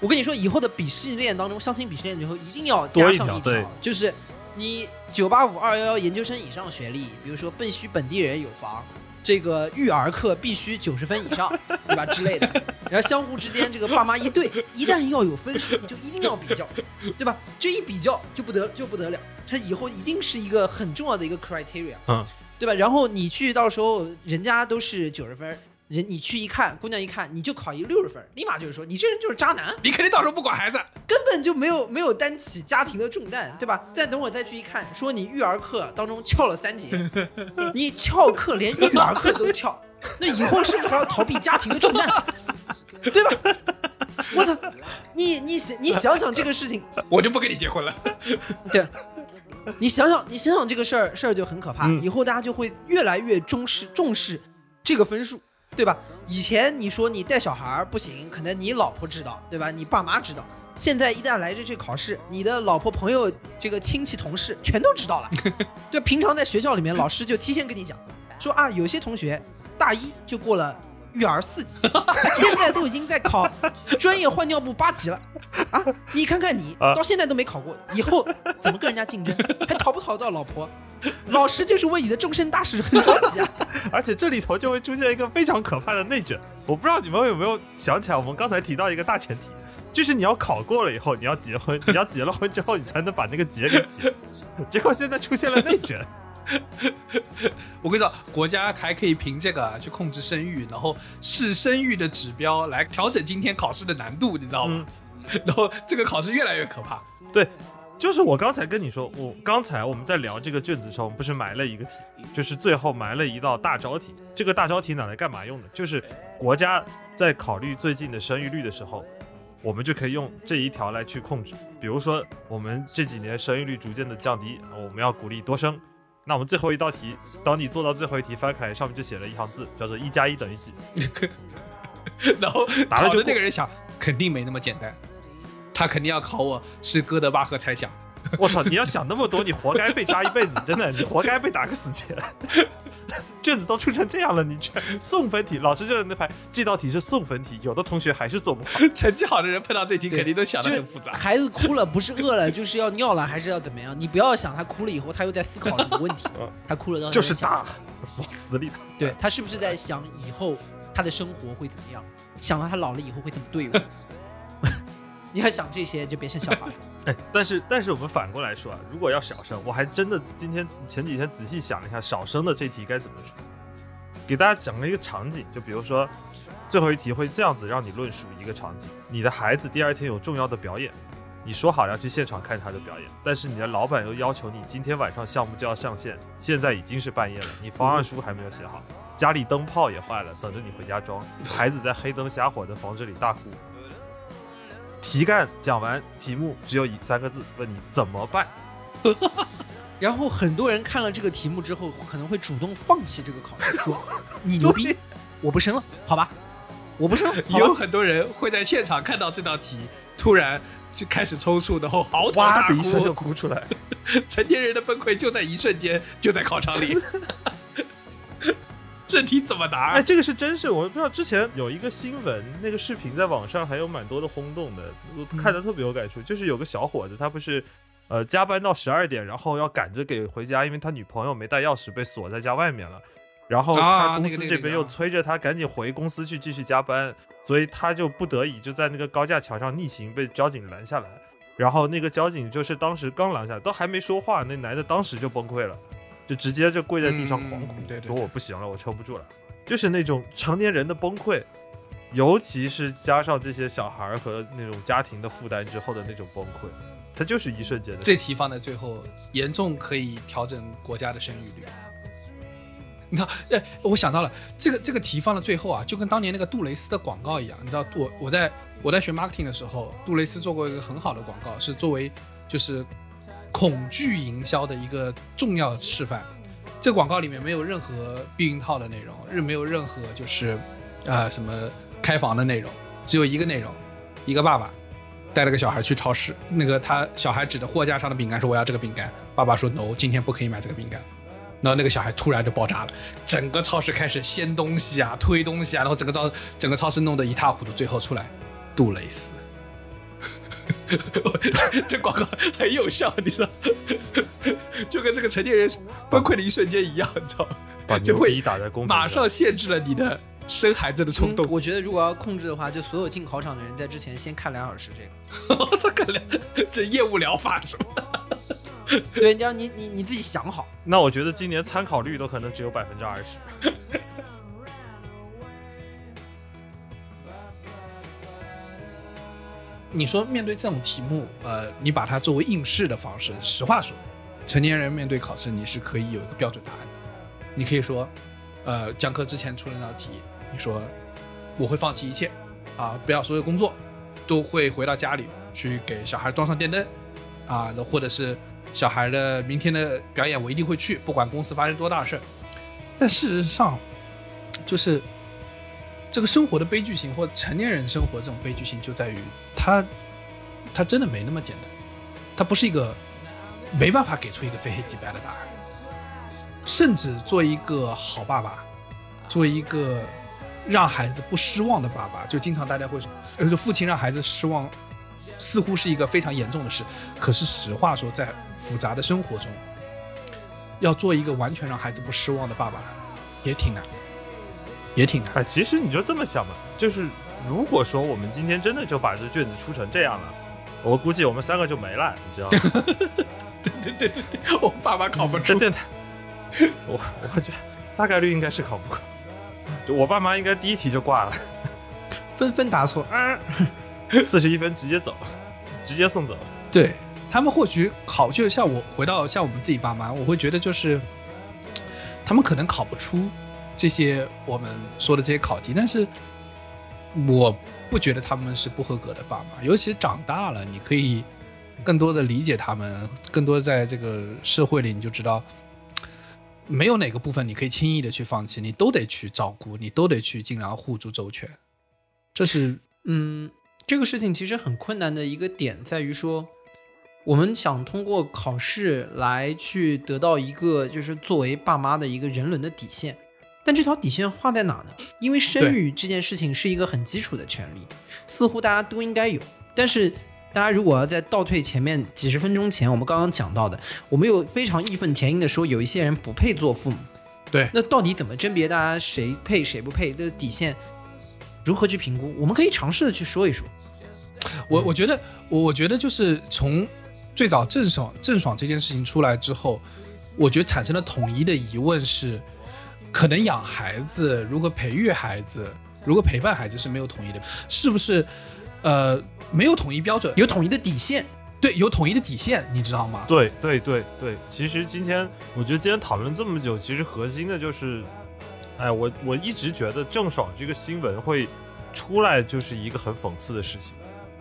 我跟你说，以后的鄙视链当中，相亲鄙视链之后一定要加上一条，就是你九八五、二幺幺研究生以上学历，比如说必须本地人有房，这个育儿课必须九十分以上，对吧之类的。然后相互之间这个爸妈一对，一旦要有分数，就一定要比较，对吧？这一比较就不得就不得了，它以后一定是一个很重要的一个 criteria，嗯，对吧？然后你去到时候人家都是九十分，人你去一看，姑娘一看你就考一六十分，立马就是说你这人就是渣男，你肯定到时候不管孩子，根本就没有没有担起家庭的重担，对吧？再等我再去一看，说你育儿课当中翘了三节，你翘课连育儿课都翘，那以后是不是还要逃避家庭的重担？对吧？我操，你你想你想想这个事情，我就不跟你结婚了。对，你想想，你想想这个事儿，事儿就很可怕。嗯以后大家就会越来越重视重视这个分数，对吧？以前你说你带小孩儿不行，可能你老婆知道，对吧？你爸妈知道。现在一旦来这这考试，你的老婆、朋友、这个亲戚、同事全都知道了。对，平常在学校里面，老师就提前跟你讲，说啊，有些同学大一就过了育儿四级，现在都已经在考 专业换尿布八级了啊！你看看你啊到现在都没考过，以后怎么跟人家竞争？还讨不讨到老婆？老师就是为你的终身大事很着急啊！而且这里头就会出现一个非常可怕的内卷。我不知道你们有没有想起来，我们刚才提到一个大前提，就是你要考过了以后，你要结婚，你要结了婚之后，你才能把那个结给结。结果现在出现了内卷，我跟你说，国家还可以凭这个去控制生育，然后视生育的指标来调整今天考试的难度，你知道吗？然后这个考试越来越可怕。对，就是我刚才跟你说，我刚才我们在聊这个卷子的时候，我们不是埋了一个题，就是最后埋了一道大招题。这个大招题拿来干嘛用的？就是国家在考虑最近的生育率的时候，我们就可以用这一条来去控制。比如说，我们这几年生育率逐渐的降低，我们要鼓励多生。那我们最后一道题，当你做到最后一题翻开来，上面就写了一行字，叫做“一加一等于几 然后 考答了就过的那个人想，肯定没那么简单，他肯定要考我是哥德巴赫猜想。”。我操！你要想那么多，你活该被扎一辈子，真的，你活该被打个死结。卷子都出成这样了，你却送分题，老师就在那排，这道题是送分题，有的同学还是做不好。成绩好的人碰到这题肯定都想的很复杂。孩子哭了，不是饿了，就是要尿了，还是要怎么样？你不要想他哭了以后，他又在思考什么问题嗯。他哭了就是打，往死里打。对他是不是在想以后他的生活会怎么样？想到他老了以后会怎么对我？你要想这些，就别生小孩了。哎，但是但是我们反过来说啊，如果要少生，我还真的今天前几天仔细想了一下，少生的这题该怎么出？给大家讲了一个场景，就比如说最后一题会这样子让你论述一个场景：你的孩子第二天有重要的表演，你说好要去现场看他的表演，但是你的老板又要求你今天晚上项目就要上线，现在已经是半夜了，你方案书还没有写好，家里灯泡也坏了，等着你回家装，孩子在黑灯瞎火的房子里大哭。题干讲完，题目只有一三个字，问你怎么办？然后很多人看了这个题目之后，可能会主动放弃这个考试，说你牛逼，我不生了，好吧，我不生了，也。有很多人会在现场看到这道题，突然就开始抽搐，然后嚎啕哇大的一声就。哭出来。成年人的崩溃就在一瞬间，就在考场里。这题怎么答？哎，这个是真事，我不知道之前有一个新闻，那个视频在网上还有蛮多的轰动的，我看的特别有感触。就是有个小伙子，他不是呃加班到十二点，然后要赶着给回家，因为他女朋友没带钥匙被锁在家外面了。然后啊他公司这边又催着他赶紧回公司去继续加班，所以他就不得已就在那个高架桥上逆行被交警拦下来。然后那个交警就是当时刚拦下来，都还没说话，那男的当时就崩溃了，就直接就跪在地上狂哭，嗯对对说我不行了，我撑不住了。就是那种成年人的崩溃，尤其是加上这些小孩儿和那种家庭的负担之后的那种崩溃，它就是一瞬间的。这题放在最后，严重可以调整国家的生育率。你看，哎，我想到了这个这个题放到最后啊，就跟当年那个杜蕾斯的广告一样。你知道，我我在我在学 marketing 的时候，杜蕾斯做过一个很好的广告，是作为就是恐惧营销的一个重要示范。这广告里面没有任何避孕套的内容，是没有任何就是呃什么开房的内容，只有一个内容，一个爸爸带了个小孩去超市，那个他小孩指着货架上的饼干说我要这个饼干，爸爸说 no，今天不可以买这个饼干。然后那个小孩突然就爆炸了，整个超市开始掀东西啊、推东西啊，然后整个超整个超市弄得一塌糊涂，最后出来杜蕾斯。这 这广告很有效，你知道，就跟这个成年人崩溃的一瞬间一样，你知道吗？把就会打在公屏马上限制了你的生孩子的冲动。我觉得如果要控制的话，就所有进考场的人在之前先看两小时这个。我操，看两，这业务疗法是吧？对，你要你你你自己想好。那我觉得今年参考率都可能只有百分之二十。你说面对这种题目，呃，你把它作为应试的方式，实话说，成年人面对考试，你是可以有一个标准答案的。你可以说，呃，讲课之前出了那道题，你说我会放弃一切，啊，不要所有工作，都会回到家里去给小孩装上电灯，啊，或者是小孩的明天的表演我一定会去，不管公司发生多大事儿。但事实上，就是这个生活的悲剧性，或成年人生活这种悲剧性，就在于它，它真的没那么简单，它不是一个没办法给出一个非黑即白的答案。甚至做一个好爸爸，做一个让孩子不失望的爸爸，就经常大家会说，呃，就父亲让孩子失望，似乎是一个非常严重的事。可是实话说，在复杂的生活中，要做一个完全让孩子不失望的爸爸，也挺难，也挺难。哎，其实你就这么想嘛，就是如果说我们今天真的就把这卷子出成这样了，我估计我们三个就没了，你知道吗？对对对对对，我爸妈考不出。真的，我我觉得大概率应该是考不过，就我爸妈应该第一题就挂了，纷纷答错。啊，四十一分直接走，直接送走。对他们或许考，就像我回到像我们自己爸妈，我会觉得就是他们可能考不出这些我们说的这些考题，但是我不觉得他们是不合格的爸妈，尤其长大了，你可以更多的理解他们，更多在这个社会里，你就知道。没有哪个部分你可以轻易的去放弃，你都得去照顾，你都得去尽量护住周全。这是嗯，这个事情其实很困难的一个点在于说，我们想通过考试来去得到一个就是作为爸妈的一个人伦的底线，但这条底线画在哪呢？因为生育这件事情是一个很基础的权利，似乎大家都应该有，但是。大家如果要在倒退前面几十分钟前，我们刚刚讲到的，我们有非常义愤填膺的说，有一些人不配做父母。对，那到底怎么甄别大家谁配谁不配的底线，如何去评估？我们可以尝试的去说一说。我我觉得，我我觉得就是从最早郑爽郑爽这件事情出来之后，我觉得产生了统一的疑问是，可能养孩子，如何培育孩子，如何陪伴孩子是没有统一的，是不是？呃，没有统一标准，有统一的底线，对，有统一的底线，你知道吗？对对对对，其实今天我觉得今天讨论这么久，其实核心的就是，哎，我我一直觉得郑爽这个新闻会出来，就是一个很讽刺的事情。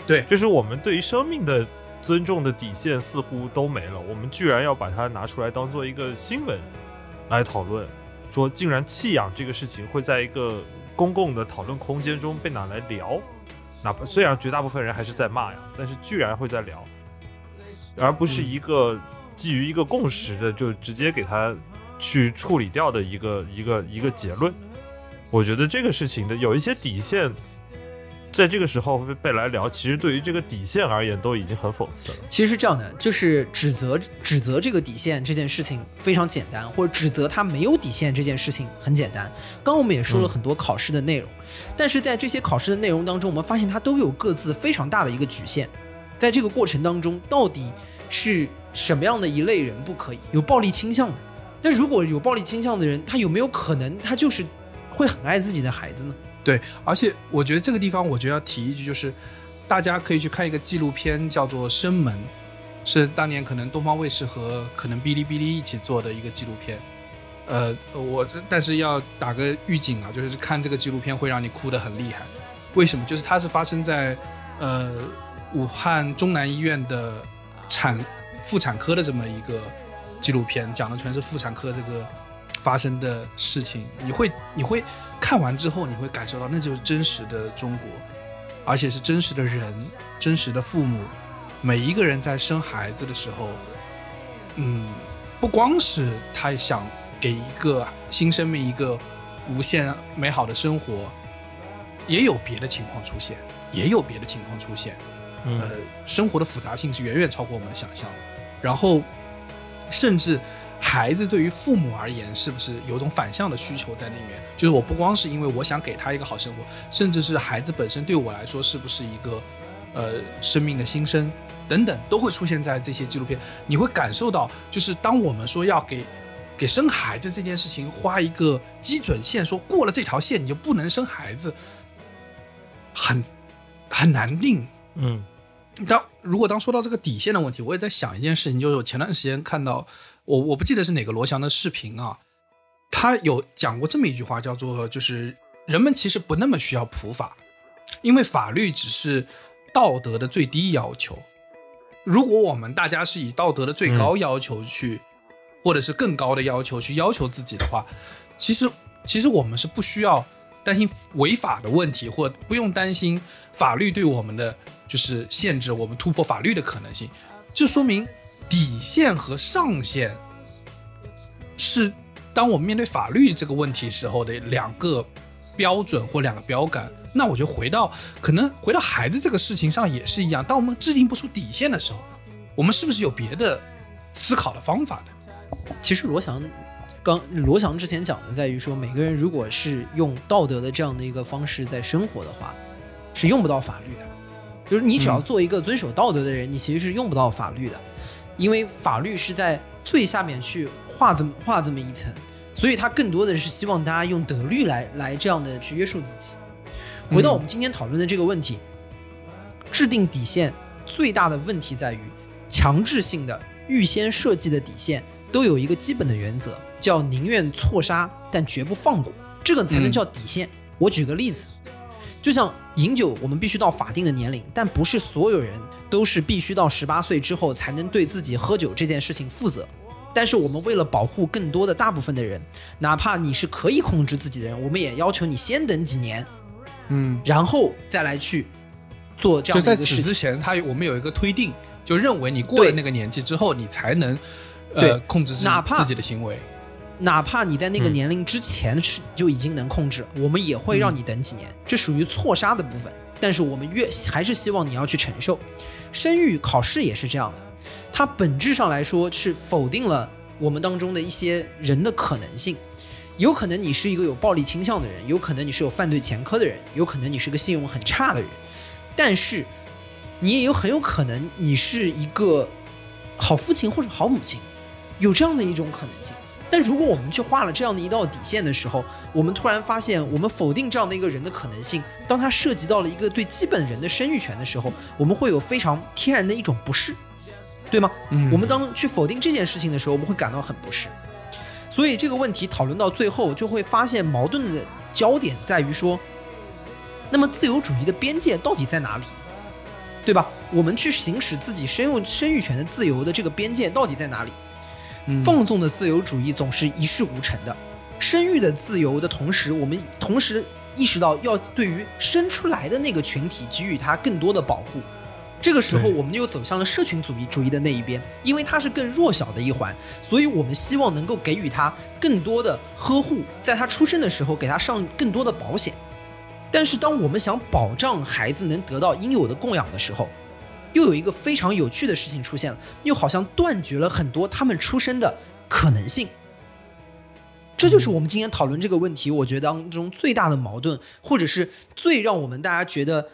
对，就是我们对于生命的尊重的底线似乎都没了，我们居然要把它拿出来当做一个新闻来讨论，说竟然弃养这个事情会在一个公共的讨论空间中被拿来聊。哪怕虽然绝大部分人还是在骂呀，但是居然会在聊，而不是一个基于一个共识的就直接给他去处理掉的一个一个一个结论。我觉得这个事情的有一些底线，在这个时候被被来聊，其实对于这个底线而言都已经很讽刺了。其实是这样的，就是指责指责这个底线这件事情非常简单，或者指责他没有底线这件事情很简单。刚刚我们也说了很多考试的内容，但是在这些考试的内容当中，我们发现它都有各自非常大的一个局限。在这个过程当中，到底是什么样的一类人不可以有暴力倾向的？但如果有暴力倾向的人，他有没有可能他就是会很爱自己的孩子呢？对，而且我觉得这个地方，我觉得要提一句，就是大家可以去看一个纪录片，叫做《生门》，是当年可能东方卫视和可能哔哩哔哩一起做的一个纪录片。呃，我但是要打个预警啊，就是看这个纪录片会让你哭得很厉害。为什么？就是它是发生在呃武汉中南医院的产妇产科的这么一个纪录片，讲的全是妇产科这个发生的事情。你会你会看完之后，你会感受到那就是真实的中国，而且是真实的人，真实的父母，每一个人在生孩子的时候，嗯，不光是他想给一个新生命一个无限美好的生活，也有别的情况出现，也有别的情况出现。呃，生活的复杂性是远远超过我们的想象的。然后，甚至孩子对于父母而言，是不是有种反向的需求在里面？就是我不光是因为我想给他一个好生活，甚至是孩子本身对我来说是不是一个呃生命的新生等等，都会出现在这些纪录片。你会感受到，就是当我们说要给给生孩子这件事情画一个基准线，说过了这条线你就不能生孩子，很很难定。嗯，当如果当说到这个底线的问题，我也在想一件事情，就是我前段时间看到我我不记得是哪个罗翔的视频啊，他有讲过这么一句话，叫做就是人们其实不那么需要普法，因为法律只是道德的最低要求。如果我们大家是以道德的最高要求去，或者是更高的要求去要求自己的话，其实其实我们是不需要担心违法的问题，或不用担心法律对我们的就是限制我们突破法律的可能性。就说明底线和上限是当我们面对法律这个问题时候的两个标准或两个标杆。那我就回到可能回到孩子这个事情上也是一样，当我们制定不出底线的时候，我们是不是有别的思考的方法的？其实罗翔刚罗翔之前讲的在于说，每个人如果是用道德的这样的一个方式在生活的话，是用不到法律的。就是你只要做一个遵守道德的人，你其实是用不到法律的，因为法律是在最下面去画这么画这么一层，所以他更多的是希望大家用德律来来这样的去约束自己。回到我们今天讨论的这个问题，制定底线最大的问题在于强制性的、预先设计的底线都有一个基本的原则，叫宁愿错杀但绝不放过，这个才能叫底线。我举个例子，就像饮酒，我们必须到法定的年龄，但不是所有人都是必须到十八岁之后才能对自己喝酒这件事情负责。但是我们为了保护更多的大部分的人，哪怕你是可以控制自己的人，我们也要求你先等几年，嗯，然后再来去做这样的事情。此之前，他我们有一个推定，就认为你过了那个年纪之后，你才能呃控制自己哪怕自己的行为。哪怕你在那个嗯年龄之前是就已经能控制了，我们也会让你等几年，这属于错杀的部分。但是我们越还是希望你要去承受。生育考试也是这样的，它本质上来说是否定了我们当中的一些人的可能性。有可能你是一个有暴力倾向的人，有可能你是有犯罪前科的人，有可能你是个信用很差的人，但是你也有很有可能你是一个好父亲或者好母亲，有这样的一种可能性。但如果我们去画了这样的一道底线的时候，我们突然发现，我们否定这样的一个人的可能性，当它涉及到了一个对基本人的生育权的时候，我们会有非常天然的一种不适，对吗？嗯我们当去否定这件事情的时候，我们会感到很不适。所以这个问题讨论到最后，就会发现矛盾的焦点在于说，那么自由主义的边界到底在哪里？对吧？我们去行使自己生育生育权的自由的这个边界到底在哪里？嗯放纵的自由主义总是一事无成的。生育的自由的同时，我们同时意识到要对于生出来的那个群体给予他更多的保护。这个时候，我们又走向了社群主义主义的那一边，因为他是更弱小的一环，所以我们希望能够给予他更多的呵护，在他出生的时候给他上更多的保险。但是，当我们想保障孩子能得到应有的供养的时候，又有一个非常有趣的事情出现了，又好像断绝了很多他们出生的可能性。这就是我们今天讨论这个问题，我觉得当中最大的矛盾，或者是最让我们大家觉得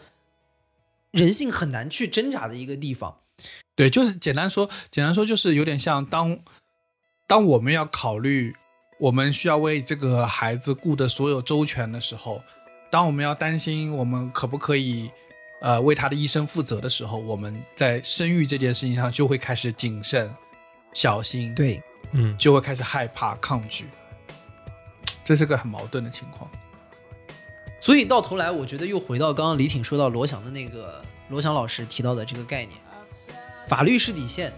人性很难去挣扎的一个地方。对，就是简单说，简单说就是有点像当当我们要考虑我们需要为这个孩子顾的所有周全的时候，当我们要担心我们可不可以呃为他的一生负责的时候，我们在生育这件事情上就会开始谨慎、小心，，对，嗯，就会开始害怕、抗拒，这是个很矛盾的情况。所以到头来，我觉得又回到刚刚李挺说到罗翔的那个罗翔老师提到的这个概念：法律是底线，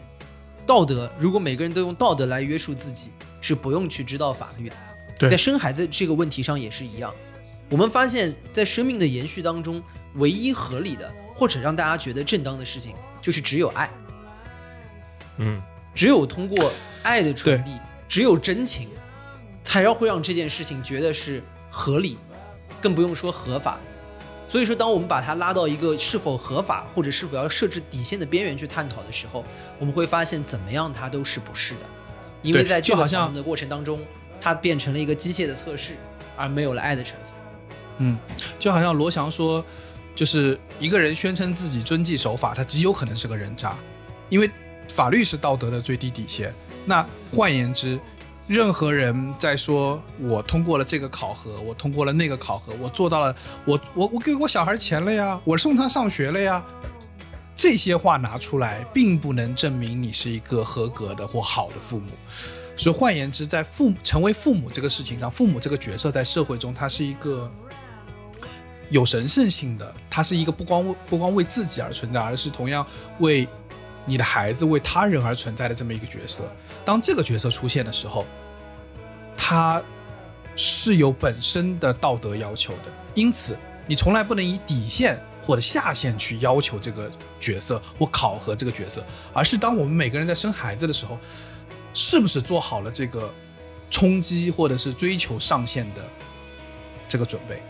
道德如果每个人都用道德来约束自己，是不用去知道法律在生孩子这个问题上也是一样。我们发现，在生命的延续当中，唯一合理的或者让大家觉得正当的事情，就是只有爱，嗯，只有通过爱的传递，只有真情，才要会让这件事情觉得是合理，更不用说合法。所以说，当我们把它拉到一个是否合法或者是否要设置底线的边缘去探讨的时候，我们会发现怎么样它都是不是的，因为在这讨论的过程当中，它变成了一个机械的测试，而没有了爱的成分。嗯，就好像罗翔说，就是一个人宣称自己遵纪守法，他极有可能是个人渣，因为法律是道德的最低底线。那换言之，任何人在说我通过了这个考核，我通过了那个考核，我做到了，我我我给我小孩钱了呀，我送他上学了呀，这些话拿出来，并不能证明你是一个合格的或好的父母。所以换言之，在父成为父母这个事情上，父母这个角色在社会中，它是一个有神圣性的，它是一个不光不光为自己而存在，而是同样为你的孩子、为他人而存在的这么一个角色。当这个角色出现的时候，他是有本身的道德要求的，因此你从来不能以底线或者下限去要求这个角色或考核这个角色，而是当我们每个人在生孩子的时候，是不是做好了这个冲击或者是追求上限的这个准备？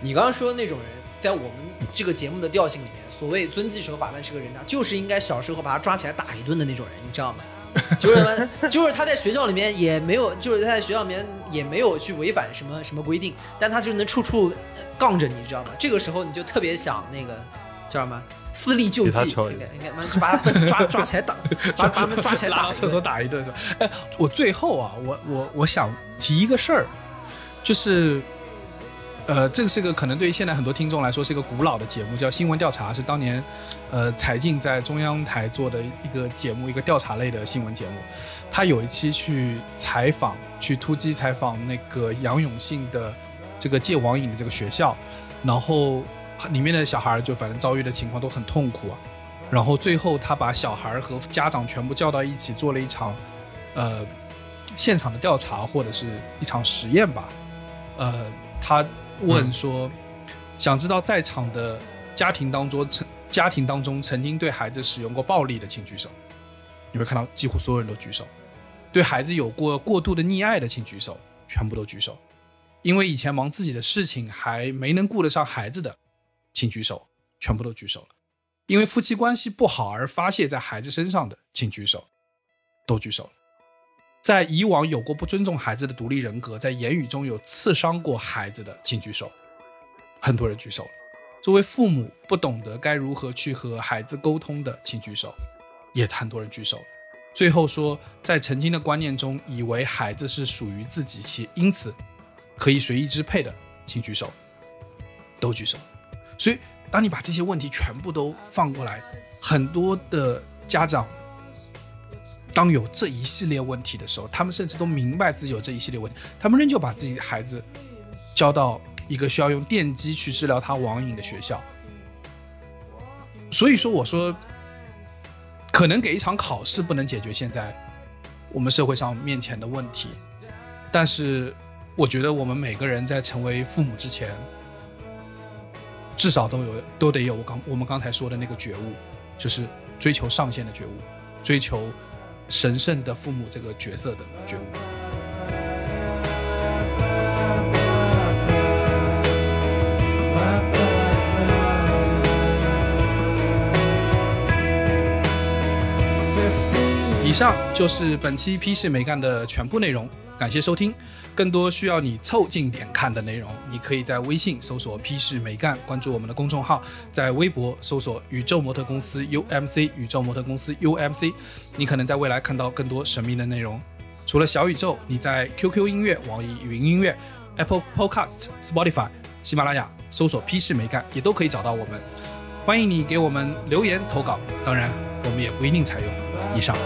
你刚刚说的那种人，在我们这个节目的调性里面，所谓遵纪守法万事个人渣，就是应该小时候把他抓起来打一顿的那种人，你知道吗？就是？就是他在学校里面也没有，就是他在学校里面也没有去违反什么什么规定，但他就能处处杠着你，知道吗？这个时候你就特别想那个叫什么私力救济，应该应该把他们抓抓起来打，把把他们抓起来打厕所打一顿是吧？哎，我最后啊，我我我想提一个事儿，就是，呃，这个是个可能对于现在很多听众来说是一个古老的节目，叫新闻调查，是当年呃财经在中央台做的一个节目，一个调查类的新闻节目。他有一期去采访，去突击采访那个杨永信的这个戒网瘾的这个学校，然后里面的小孩就反正遭遇的情况都很痛苦啊。然后最后他把小孩和家长全部叫到一起，做了一场，呃，现场的调查或者是一场实验吧。呃，他问说，想知道在场的家庭当中曾家庭当中曾经对孩子使用过暴力的，请举手。你会看到几乎所有人都举手。对孩子有过过度的溺爱的，请举手，全部都举手。因为以前忙自己的事情还没能顾得上孩子的，请举手，全部都举手了。因为夫妻关系不好而发泄在孩子身上的，请举手，都举手了。在以往有过不尊重孩子的独立人格，在言语中有刺伤过孩子的，请举手。很多人举手了。作为父母不懂得该如何去和孩子沟通的，请举手，也很多人举手了。最后说，在曾经的观念中，以为孩子是属于自己，且因此可以随意支配的，请举手，都举手。所以，当你把这些问题全部都放过来，很多的家长，当有这一系列问题的时候，他们甚至都明白自己有这一系列问题，他们仍旧把自己的孩子交到一个需要用电击去治疗他网瘾的学校。所以说，我说，可能给一场考试不能解决现在我们社会上面前的问题，但是我觉得我们每个人在成为父母之前，至少都有都得有我刚我们刚才说的那个觉悟，就是追求上限的觉悟，追求神圣的父母这个角色的觉悟。以上就是本期批示没干的全部内容，感谢收听。更多需要你凑近点看的内容，你可以在微信搜索“批示没干”，关注我们的公众号；在微博搜索“宇宙模特公司 UMC”，宇宙模特公司 UMC，你可能在未来看到更多神秘的内容。除了小宇宙，你在 QQ 音乐、网易云音乐、Apple Podcast、Spotify、喜马拉雅搜索“批示没干”也都可以找到我们。欢迎你给我们留言投稿，当然我们也不一定采用。以上。